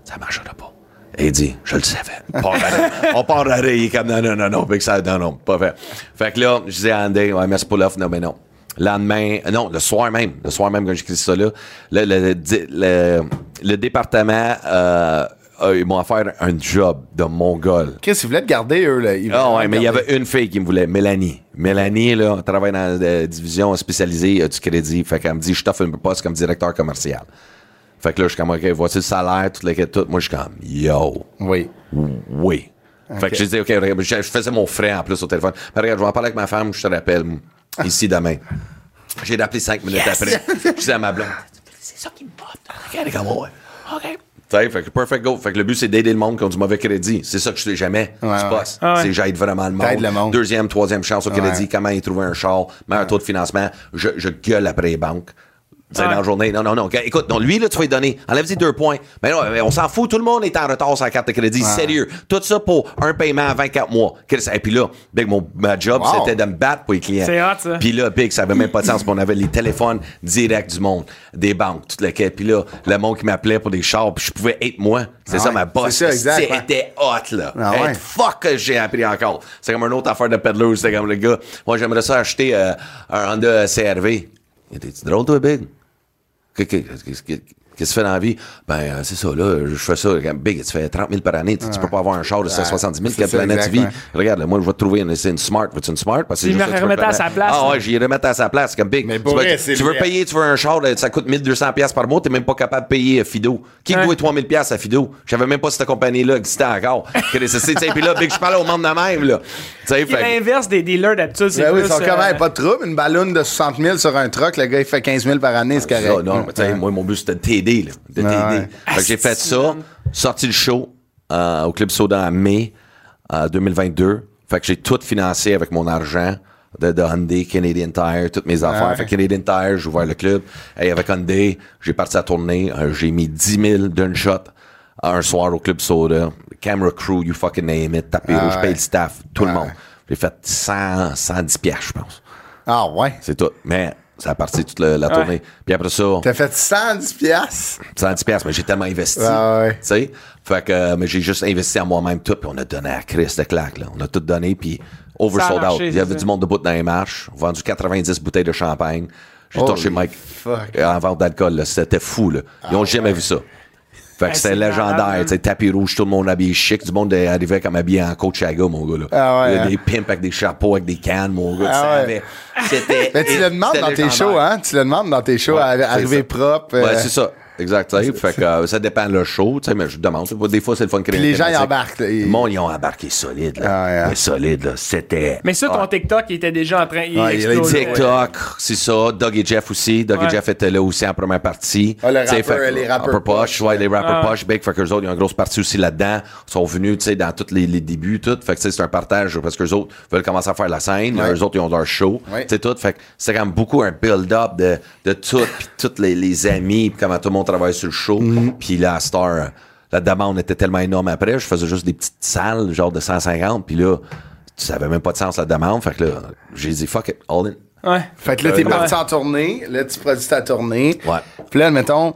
ça marchera pas. Et il dit, je le savais. On part à- On part à rire. Il est comme, non, non, non, non, Big, ça, non, non, pas fait. Fait que là, je disais à Andy, ouais, merci pour l'offre, non, mais non. Lendemain, euh, non, le soir même, le soir même quand j'écris ça là, le, le, le, le département, euh, euh, ils m'ont offert un job de mongol. Qu'est-ce qu'ils voulaient te garder, eux, là? Ils Ah ouais, mais il y avait une fille qui me voulait, Mélanie. Mélanie, là, travaille dans la division spécialisée euh, du crédit. Fait qu'elle me dit, je t'offre un poste comme directeur commercial. Fait que là, je suis comme, OK, voici le salaire, tout, le, tout. Moi, je suis comme, yo, Oui. oui. Fait que j'ai dit, OK, regarde, je, faisais mon frais en plus au téléphone. Mais regarde, je vais en parler avec ma femme, je te rappelle, ici demain. J'ai rappelé cinq minutes après. Je disais à ma blonde, c'est ça qui me botte. OK, les gars, ouais. OK. Fait que perfect go. Fait que le but, c'est d'aider le monde qui ont du mauvais crédit. C'est ça que je sais jamais. Ouais. Ah ouais. C'est j'aide vraiment le monde. Le monde. Deuxième, troisième chance au crédit. Comment y trouver un char? Meilleur taux de financement. Je, je gueule après les banques. Tu sais, Ouais. dans la journée. Non, non, non. Écoute, non, lui, là, tu vas lui donner. Enlève-y deux points. Mais non, mais on s'en fout. Tout le monde est en retard sur la carte de crédit. Sérieux. Tout ça pour un paiement à 24 mois. Et puis là, Big, mon, ma job, Wow. c'était de me battre pour les clients. C'est hot, ça. Puis là, Big, ça avait même pas de sens. On avait les téléphones directs du monde, des banques, tout le quai. Puis là, le monde qui m'appelait pour des chars, puis je pouvais être moi. C'est Ah ça ouais. ma boss. C'est ça, exact. C'était hot, là. Ah Hey, ouais. fuck que j'ai appris encore. C'est comme une autre affaire de peddler. C'était comme le gars. Moi, j'aimerais ça acheter euh, un Honda CRV. T'es-tu drôle, toi, Big? Que- que- Qu'est-ce que qu'est-ce que tu fais dans la vie? Ben, euh, c'est ça, là, je fais ça. Big, tu fais 30 000 par année. Tu, tu peux pas avoir un char de 170 000. c'est Quelle planète tu vis? Regarde, là, moi, je vais te trouver une, c'est une Smart. Veux-tu une Smart? Parce que Tu c'est me peux à sa place, Ah ouais, j'y remettre à sa place. C'est comme Big. Mais tu vrai, c'est tu veux payer, tu veux un char, là, ça coûte 1200 pièces par mois, t'es même pas capable de payer euh, Fido. Qui Ouais. doit 3000 pièces à Fido? Je savais même pas si cette compagnie-là existait encore. Que les- c'est- c'est- Puis là, Big, je parle au monde de même, là. L'inverse des dealers d'habitude, c'est Ben oui, ils sont euh, comme, Hey, pas de trouble. Une ballonne de 60 000 sur un truck, le gars, il fait 15 000 par année, c'est correct. Ça, non, mais moi, mon but, c'était de t'aider, là. De t'aider. Ouais, ouais. Fait que j'ai fait ça, sorti le show euh, au Club Soda en mai euh, 2022. Fait que j'ai tout financé avec mon argent de, de Hyundai, Canadian Tire, toutes mes affaires. Ouais. Fait que Canadian Tire, j'ai ouvert le club. Et avec Hyundai, j'ai parti à tourner. Euh, j'ai mis 10 000 d'un shot euh, un soir au Club Soda. Camera crew, you fucking name it. Tapé Ah rouge, je paye le staff, tout le monde. J'ai fait 100, 110 piastres, je pense. Ah ouais. C'est tout. Mais ça a parti toute la, la tournée. Puis après ça... T'as fait 110 piastres? 110 pièces, mais j'ai tellement investi. Ah ouais. Tu sais? Fait que, euh, mais j'ai juste investi en moi-même tout, puis on a donné à Chris de claque, là. On a tout donné, puis over Ça a sold out. Il y avait du monde debout dans les marches, vendu 90 bouteilles de champagne. J'ai Holy torché Mike fuck. euh, en vente d'alcool, là. C'était fou, là. Ils ont jamais vu ça. Fait que Ah, c'était c'est légendaire, tu sais, tapis rouge, tout le monde habillé chic, du monde arrivait comme habillé en Coachaga, mon gars, là. Ah ouais, hein? Des pimps avec des chapeaux, avec des cannes, mon gars, Ah tu ouais. C'était. Mais tu le demandes dans tes shows, hein? Tu le demandes dans tes shows, Ouais, à- arriver propre. Ouais, euh, c'est ça. Exact. tu sais. Fait que euh, ça dépend le show, tu sais, mais je demande. Des fois, c'est le fun créer Puis les gens, ils embarquent. Le monde, ils ont embarqué solide, là. Ah, ouais, hein. Mais solide, là. C'était. Mais ça, ton Ah. TikTok, il était déjà en train. Il Ouais, il a explosait. TikTok, c'est ça. Doug et Jeff aussi. Doug et Ouais. Jeff étaient là aussi en première partie. Ah, le rappeur- fait les rappeurs Upper Posh, posh, ouais, les rappeurs Ah. posh, big. Fait qu'eux autres, ils ont une grosse partie aussi là-dedans. Ils sont venus, tu sais, dans tous les, les débuts, tout. Fait que, tu sais, c'est un partage parce qu'eux autres veulent commencer à faire la scène. Ouais. Eux autres, ils ont leur show. Ouais. Tu sais, tout. Fait que c'était quand même beaucoup un build-up de, de tout, puis tous les, les amis, puis comment tout le monde travaille sur le show. Mm-hmm. Puis la star, la demande était tellement énorme après. Je faisais juste des petites salles, genre de 150. Puis là, ça avait même pas de sens la demande. Fait que là, j'ai dit, fuck it, all in. Ouais. Fait que là, t'es Ouais. parti en tournée. Là, tu produis ta tournée. Ouais. Puis là, mettons,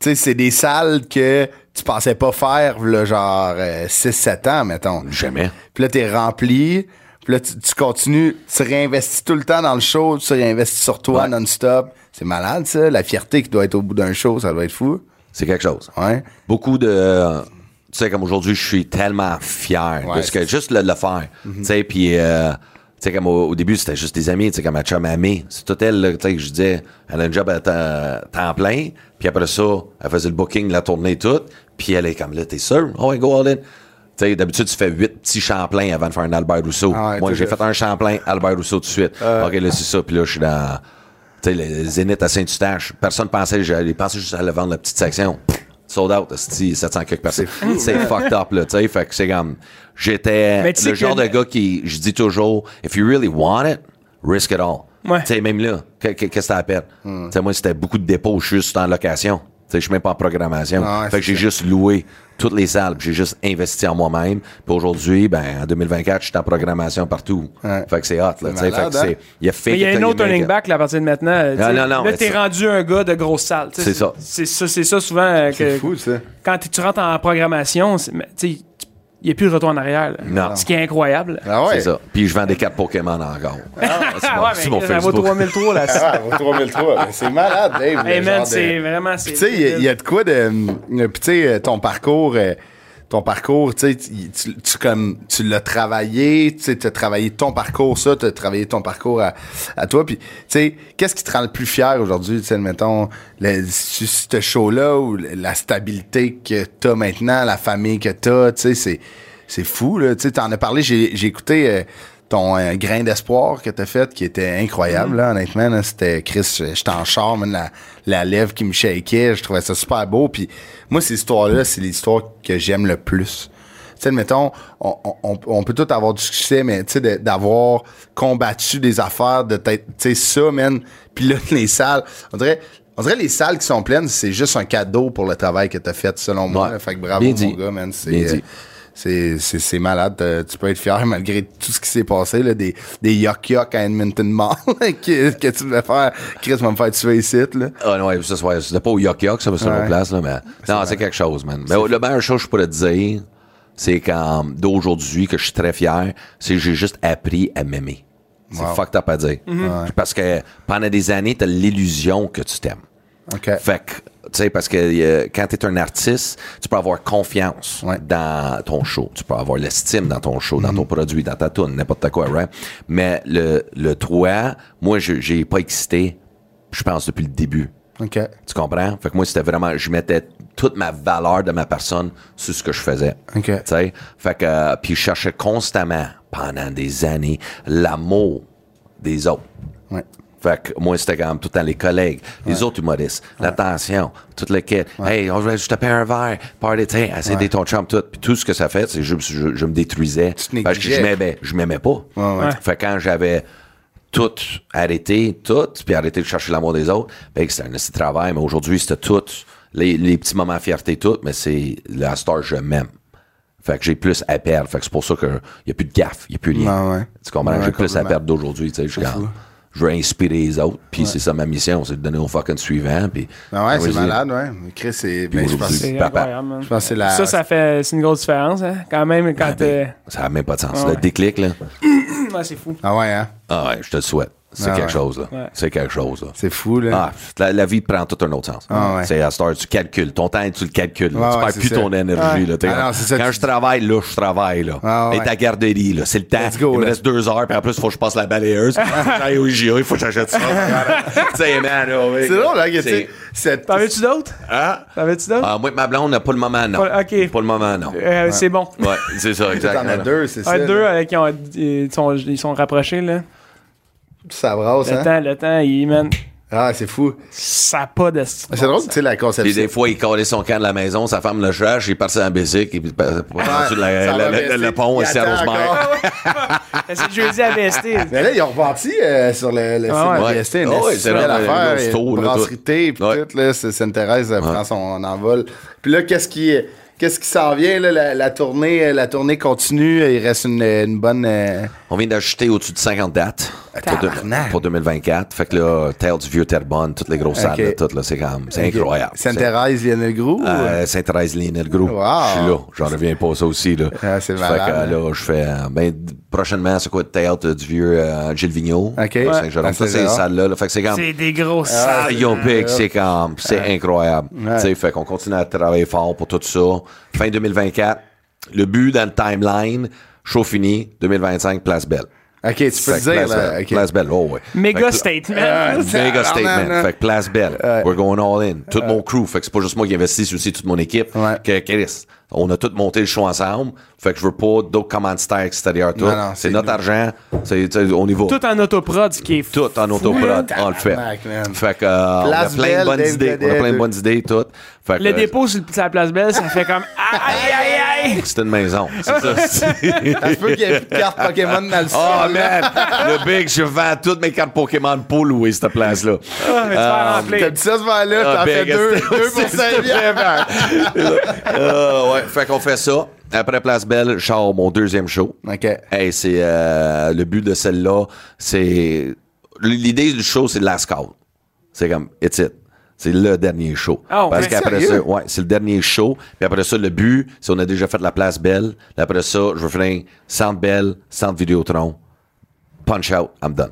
tu sais, c'est des salles que tu pensais pas faire, là, genre 6-7 ans, mettons. Jamais. Puis là, t'es rempli. Puis là, tu, tu continues, tu réinvestis tout le temps dans le show, tu réinvestis sur toi Ouais. non-stop. C'est malade, ça. La fierté qui doit être au bout d'un show, ça doit être fou. C'est quelque chose. Ouais. Beaucoup de. Tu sais, comme aujourd'hui, je suis tellement fier Ouais, de ce que juste le, le faire. Tu sais, puis. euh, tu sais, comme au, au début, c'était juste des amis, tu sais, comme ma chum Amé. C'est tout elle, tu sais, que je disais, elle a un job à temps, plein, puis après ça, elle faisait le booking, la tournée, tout, puis elle est comme là, t'es sûr? Oh, ouais, go all in. Tu sais, d'habitude, tu fais huit petits Champlain avant de faire un Albert Rousseau. Ah ouais, Moi, j'ai fait un Champlain, Albert Rousseau tout de suite. OK, là, c'est ça, puis là, je suis dans. Tu sais, le Zénith à Saint-Eustache. Personne pensait, j'allais penser juste à le vendre la petite section. Sold out, c'est 700 quelques personnes. C'est fucked up, là, tu sais. Fait que c'est comme, j'étais le genre de gars qui, je dis toujours, if you really want it, risk it all. Ouais. Tu sais, même là, que- que- qu'est-ce que ça appelle? Tu sais, moi, c'était beaucoup de dépôts juste en location. Je suis même pas en programmation. Ah fait que j'ai juste loué toutes les salles, j'ai juste investi en moi-même. Puis aujourd'hui, ben, en 2024, je suis en programmation partout. Ouais. Fait que c'est hot, là. Fait que hein? il y a fait Mais il y a un autre turning back là, à partir de maintenant. Ah, non, non, là, mais t'es rendu un gars de grosse salle. C'est ça. C'est ça, c'est ça souvent euh, que C'est fou, ça. quand tu rentres en programmation, tu sais, il n'y a plus de retour en arrière. là. Non. Ce qui est incroyable. Ah ouais. C'est ça. Puis je vends des cartes Pokémon encore. [laughs] c'est Ah mon, ouais, c'est mon ça vaut Facebook. 3003 là. [laughs] Ah, au 3003. C'est malade, Dave. Hey man, genre de- c'est vraiment. c'est- Puis tu sais, il y a- il y, a de quoi de. euh, Puis tu sais, euh, ton parcours. euh, ton parcours, tu tu, tu- comme tu l'as travaillé, tu as travaillé ton parcours, ça, tu as travaillé ton parcours à, toi. Puis, tu sais, qu'est-ce qui te rend le plus fier aujourd'hui, tu sais, mettons, ce show-là ou la stabilité que tu as maintenant, la famille que tu as, tu sais, c'est, c'est fou, là. Tu sais, t'en as parlé, j'ai, j'ai écouté euh, ton euh, grain d'espoir que t'as fait, qui était incroyable, là, honnêtement, là. C'était, Chris, j'étais en char, man, la, la lèvre qui me shakeait, je trouvais ça super beau. Puis, moi, ces histoires-là, c'est les histoires que j'aime le plus. Tu sais, mettons, on, on, on peut tout avoir du succès, mais tu sais, d'avoir combattu des affaires, de tu sais, ça, man. Puis là, les salles, on dirait, on dirait les salles qui sont pleines, c'est juste un cadeau pour le travail que t'as fait, selon moi. Ouais. Fait que bravo, Bien mon dit. gars, man. C'est, Bien euh, dit. C'est, malade. Euh, Tu peux être fier malgré tout ce qui s'est passé, là, des, des yuck-yuck à Edmonton Mall [laughs] que, que tu devais faire. Chris va me faire tuer ici, là. Ah non, ouais, ça, ouais, c'était pas au Yok Yok, ça, c'est une Ouais. autre place, là, mais. Non, c'est quelque chose, man. Mais le meilleure chose que je pourrais te dire, c'est qu'en d'aujourd'hui, que je suis très fier, c'est que j'ai juste appris à m'aimer. C'est Wow. fucked up à dire. Parce que pendant des années, t'as l'illusion que tu t'aimes. OK. Fait que, sais, parce que euh, quand tu es un artiste, tu peux avoir confiance Ouais. dans ton show. Tu peux avoir l'estime dans ton show, dans ton produit, dans ta tune, n'importe quoi, right? Mais le, le toi, moi, je j'ai pas excité, je pense, depuis le début. OK. Tu comprends? Fait que moi, c'était vraiment, je mettais toute ma valeur de ma personne sur ce que je faisais. OK. Tu sais? Fait que, euh, puis je cherchais constamment, pendant des années, l'amour des autres. Ouais. Fait que moi, c'était quand même tout le temps les collègues, les autres humoristes, l'attention, toute le kit. Hey, on je te paie un verre, party, tu sais, essayer d'être ton chum, tout. Puis tout ce que ça fait, c'est que je, je, je me détruisais. Parce que je m'aimais, je m'aimais pas. Ouais, ouais. Fait que quand j'avais tout arrêté, tout, puis arrêté de chercher l'amour des autres, ben, c'était un petit travail, mais aujourd'hui, c'était tout, les, les petits moments de fierté, tout, mais c'est la star, je m'aime. Fait que j'ai plus à perdre. Fait que c'est pour ça qu'il n'y a plus de gaffe, il n'y a plus rien. Ouais, ouais. Tu comprends? Ouais, j'ai plus à perdre d'aujourd'hui. Tu sais, je veux inspirer les autres, puis c'est ça ma mission, c'est de donner au fucking suivant. Puis, Ah ouais, c'est vas-y. malade, ouais. Chris, c'est. Ben, je pense, C'est Papa. je pense que c'est la. Ça, ça fait. C'est une grosse différence, hein. Quand même, quand Ah, ben, ça n'a même pas de sens. Ouais. Le déclic, là. [clears throat] Ouais, c'est fou. Ah ouais, hein? Ah ouais, je te le souhaite. C'est Ah quelque ouais. chose, là. Ouais. C'est quelque chose, là. C'est fou, là. Ah, la, la vie prend tout un autre sens. Ah ouais. C'est à cette heure, tu calcules. Ton temps, tu le calcules. là. Tu ouais, perds c'est plus ça. ton énergie. Ouais. Là, Ah non, c'est ça, quand tu- je travaille, là, je travaille. Là. Ah ouais. Et ta garderie, là, c'est le temps. Go, il me là. reste deux heures, puis en plus, il faut que je passe la balayeuse. [laughs] J'aille au IGA, il faut que j'achète ça. [laughs] tu sais, man, là. C'est drôle, hein, que tu sais, C'est- cette- T'en veux-tu d'autres? Hein? T'en veux-tu d'autres? Ah, moi, ma blonde n'a pas le moment, non. Pas- ok. Pas le moment, non. Euh, C'est bon. Ouais, c'est ça, [laughs] T'en as exactement. deux, c'est ça. Deux là. avec qui ont, ils, sont, ils sont rapprochés, là. Ça brasse, Le hein? temps, le temps, il, man, Ah, c'est fou. ça a pas de. C'est drôle, tu sais, la Puis conception. des fois, il collait son camp de la maison, sa femme le cherche, il part en bicycle, et puis pas rendu la- ça la- va la- baisser. le pont, Il c'est Rosemère. encore. [laughs] C'est jeudi à BST. Mais là, ils ont reparti euh, sur le, le site Ah de ouais. Ah c'est de belle vraiment un affaire. gros store, là, Brasserie thé, puis Ouais. tout, là, c'est- Sainte-Thérèse prend son envol. Puis là, qu'est-ce qui... Qu'est-ce qui s'en vient, là, la, la tournée, la tournée continue, il reste une, une bonne... euh, On vient d'ajouter au-dessus de 50 dates pour, deux- Tabarnak. pour 2024. Fait que là, Terre du Vieux Terrebonne, toutes les grosses salles, là, toutes, là, c'est comme, c'est incroyable. Sainte-Thérèse, Lionel Grou? C'est- Euh, Sainte-Thérèse, Lionel Gros. Wow. Je suis là. J'en reviens pas, ça aussi, là. Ah, c'est Fait malade, que, hein. là, je fais, euh, ben, prochainement, c'est quoi, le théâtre du vieux euh, Gilles Vigneault. Ok. Saint-Jérôme. Ça, c'est les Saint-Jérôme. salles-là. là. Fait que c'est comme, C'est des grosses Ah, salles. yo, big, c'est comme, c'est incroyable. Ouais. Tu sais, fait qu'on continue à travailler fort pour tout ça. Fin 2024, le but dans le timeline, show fini, 2025, Place Belle. OK, tu peux dire, Place là. Belle. Place Belle, oh ouais. Que- statement. Ah, Tabarnak, statement. Fait que Place Belle. We're going all in. Tout mon crew. Fait que c'est pas juste moi qui investis, c'est aussi toute mon équipe. Ouais. Que, on a tout monté le show ensemble. Fait que je veux pas d'autres commanditaires extérieurs. Tout. C'est notre argent. C'est, on y va. Tout en autoprod, ce qui est. Tout en autoprod, on le fait. Fait que, euh, on a plein de bonnes idées. On a plein de bonnes idées, tout. Fait que, Le euh, dépôt sur, la place Belle, ça fait comme aïe aïe aïe. C'est une maison. C'est [laughs] ça. Ça se peut qu'il y ait plus de cartes Pokémon dans le Oh sol. man, le big, je vends toutes mes cartes Pokémon pour louer cette place-là. Ah, mais tu vas remplir. T'as dit ça ce Ah, t'en fais big, deux, deux [laughs] pour c'était cinq bières. Euh, ouais, fait qu'on fait ça. Après Place Belle, je sors mon deuxième show. OK. Hey, c'est euh, le but de celle-là, c'est l'idée du show, c'est le last call. C'est comme it's it. C'est le dernier show. Ah, Parce qu'après ça, ouais, c'est le dernier show. Puis après ça, le but, c'est on a déjà fait la place Belle. Puis après ça, je vais finir Centre Belle, Centre Vidéotron, Punch Out, I'm done.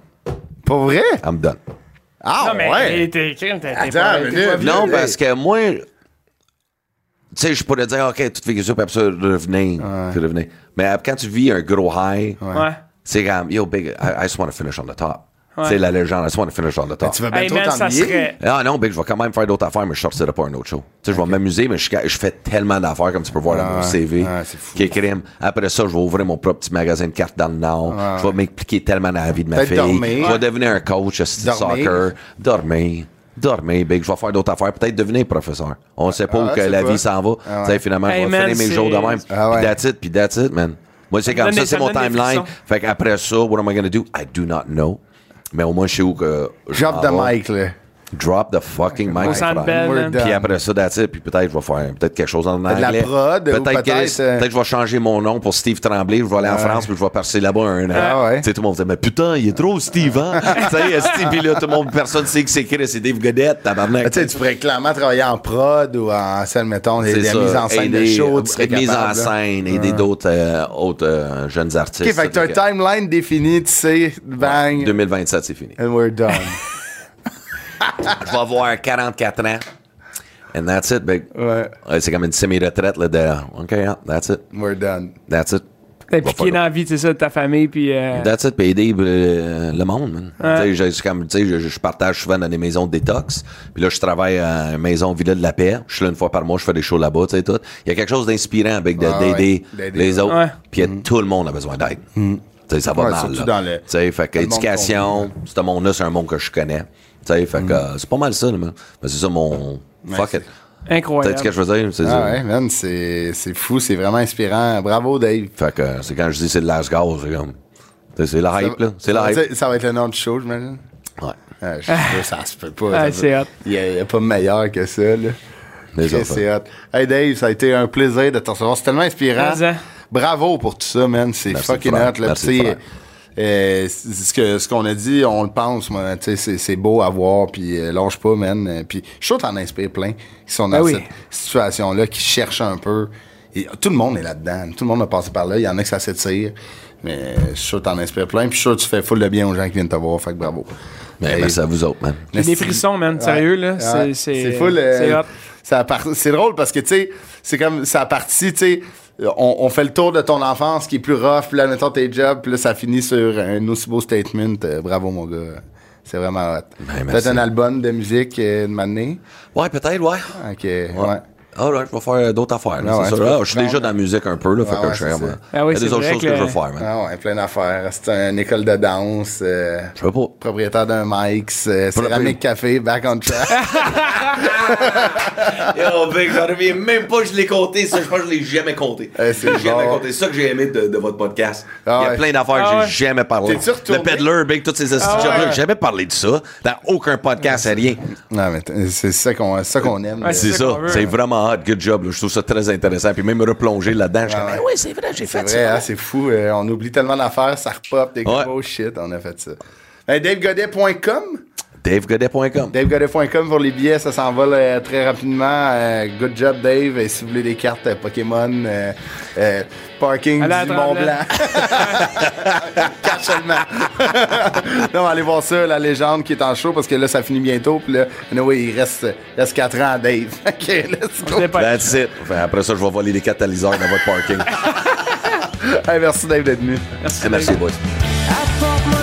Pour vrai? I'm done. Ah, Non, mais ouais. t'es t'es- t'es- t'es Attends, pas- mais t'es là, pas vieux. Non, parce que moi, tu sais, je pourrais dire, OK, tout fait ça, puis après ça, revenez, puis revenez. Mais après, quand tu vis un gros high, Ouais. c'est comme, yo, big, I, I just want to finish on the top. Ouais. C'est la légende, I just want to finish on the top. Tu vas bien Hey trop man, ça t'ennuyer. serait. Ah non, big, je vais quand même faire d'autres affaires, mais je sortirai pas un autre show. Tu sais, je vais m'amuser, mais je, je fais tellement d'affaires, comme tu peux voir dans mon CV, ouais, c'est fou. qui est crime. Après ça, je vais ouvrir mon propre petit magasin de cartes dans le Nord. Je vais m'impliquer tellement dans la vie de ma fille. dormir. Je vais devenir un coach de soccer. Dormir. Dormir, big. Je vais faire d'autres affaires. Peut-être devenir professeur. On ne sait pas Ah, où ouais, que la vie s'en va. Ah ouais. Tu sais, finalement, Hey, je vais man, finir mes jours de même. Ah ouais. Puis that's it, puis that's it, man. Moi, c'est comme ça, c'est mon timeline. Fait qu'après ça, what am I gonna do? I do not know. Mais au moins, je sais où que. the vais. mic, là. Drop the fucking mic. Puis après ça, that's it. Puis peut-être je vais faire peut-être quelque chose en de la anglais. prod, peut-être euh, peut-être je vais changer mon nom pour Steve Tremblay. Je vais aller en France puis je vais passer là-bas un an. Ah ouais. Tu sais, tout le monde disait, mais putain, il est trop Steve, hein? [laughs] tu sais, Steve, puis là, tout le monde, personne sait que c'est Chris, c'est Dave Godette, tabarnak. Tu sais, tu pourrais clairement travailler en prod ou en scène, mettons, des, des mises en scène de show, tu serais être mise en scène, aider d'autres euh, autres euh, jeunes artistes. OK, fait que t'as un timeline défini, tu sais, bang, 2027, c'est fini. and we're done. [laughs] Je vais avoir 44 ans. And that's it, big. ouais, Ouais, C'est comme une semi-retraite, là, de, OK, yeah, that's it. we're done. That's it. Impliqué dans la vie, c'est ça, de ta famille, puis. euh, That's it, puis aider euh, le monde, man. Tu sais, je- c'est comme, tu sais, je, je partage souvent dans des maisons de détox. Puis là, je travaille à une maison Villa de la Paix. Je suis là une fois par mois, je fais des shows là-bas, tu sais, tout. Il y a quelque chose d'inspirant avec de- Ah d'aider ouais, les autres. Ouais. Puis tout le monde a besoin d'aide. Tu sais, ça va Ouais, mal, là. dans le- Tu sais, fait que éducation, ce monde-là, c'est un monde que je connais. Tu sais, fait que euh, c'est pas mal ça, là, man. Mais c'est ça mon... Fuck it. Incroyable. Peut-être ce que je veux dire, c'est Ah ça. ouais, man, c'est c'est fou, c'est vraiment inspirant. Bravo, Dave. Fait que c'est quand je dis c'est de l'as gaz, c'est comme... la hype, là. C'est ça, la va hype. être- ça va être le nom du show, j'imagine? Ouais. Ah, je [laughs] ça se peut pas. Ah, ça c'est hot. Il n'y a, il y a pas meilleur que ça, là. C'est hot. Hey Dave, ça a été un plaisir de te recevoir. C'est tellement inspirant. Bravo pour tout ça, man. C'est Merci, fucking frère. hot. Là. Merci, Euh, ce que ce qu'on a dit, on le pense, moi. Tu sais, C'est c'est beau à voir. Puis euh, lâche pas, man. Euh, Puis je suis sûr que t'en inspires plein qui sont dans Ben oui. cette situation-là, qui cherchent un peu. Et tout le monde est là-dedans. Tout le monde a passé par là. Il y en a que ça s'étire. Mais je suis sûr que t'en inspires plein. Puis je suis sûr que tu fais full de bien aux gens qui viennent te voir. Fait que bravo. Mais merci à vous autres, man. J'ai des frissons, man. Sérieux, là. C'est- Ouais. c'est- C'est full. euh, ça C'est drôle parce que, tu sais, c'est comme ça a parti, tu sais. On, on fait le tour de ton enfance qui est plus rough, puis là, mettons tes jobs, puis là, ça finit sur un aussi beau statement. Euh, bravo, mon gars. C'est vraiment hot. Ben. Peut-être un album de musique euh, de m'amener. Ouais, peut-être, ouais. Ok, ouais. Ouais, je vais faire d'autres affaires. là, Ah ouais, Ah, je suis déjà dans la musique un peu, là, fait Ouais, que je. Ah oui, Il y a des autres choses que je veux faire, man. Ah ouais, plein d'affaires. C'est une école de danse. euh, Je veux pas. propriétaire d'un Mike's, euh, céramique café, back on track. [laughs] Yo, Big, j'en reviens même pas, je l'ai compté, ça, je pense que je l'ai jamais compté. Eh, c'est J'ai jamais bon. compté. C'est ça que j'ai aimé de, de votre podcast. Ah Il y a ouais. plein d'affaires Ah que ouais. j'ai jamais parlé. Le peddler, Big, toutes ces astuces Ah ouais. j'ai jamais parlé de ça. Dans aucun podcast, c'est rien. non, mais c'est ça qu'on c'est ça qu'on aime. C'est ça C'est hein. Vraiment hot. Good job. là. Je trouve ça très intéressant. Puis même me replonger là-dedans, je suis Ah comme, oui, c'est vrai, j'ai fait vrai, ça. hein, c'est fou. euh, on oublie tellement d'affaires, ça repop, des gros shit, on a fait ça. Ben, DaveGodet.com. DaveGodet.com. DaveGodet.com pour les billets, ça s'envole euh, très rapidement. Euh, good job, Dave. Et si vous voulez des cartes euh, Pokémon, euh, euh, parking Allez du Mont. Blanc. [laughs] Carte seulement. [laughs] non, allez voir ça, la légende qui est en show, parce que là, ça finit bientôt. Puis là, anyway, il reste, reste 4 ans à Dave. [laughs] OK, let's go. That's it. Après ça, je vais voler les catalyseurs dans votre parking. Hey, merci, Dave, d'être venu. Merci. Merci, boys.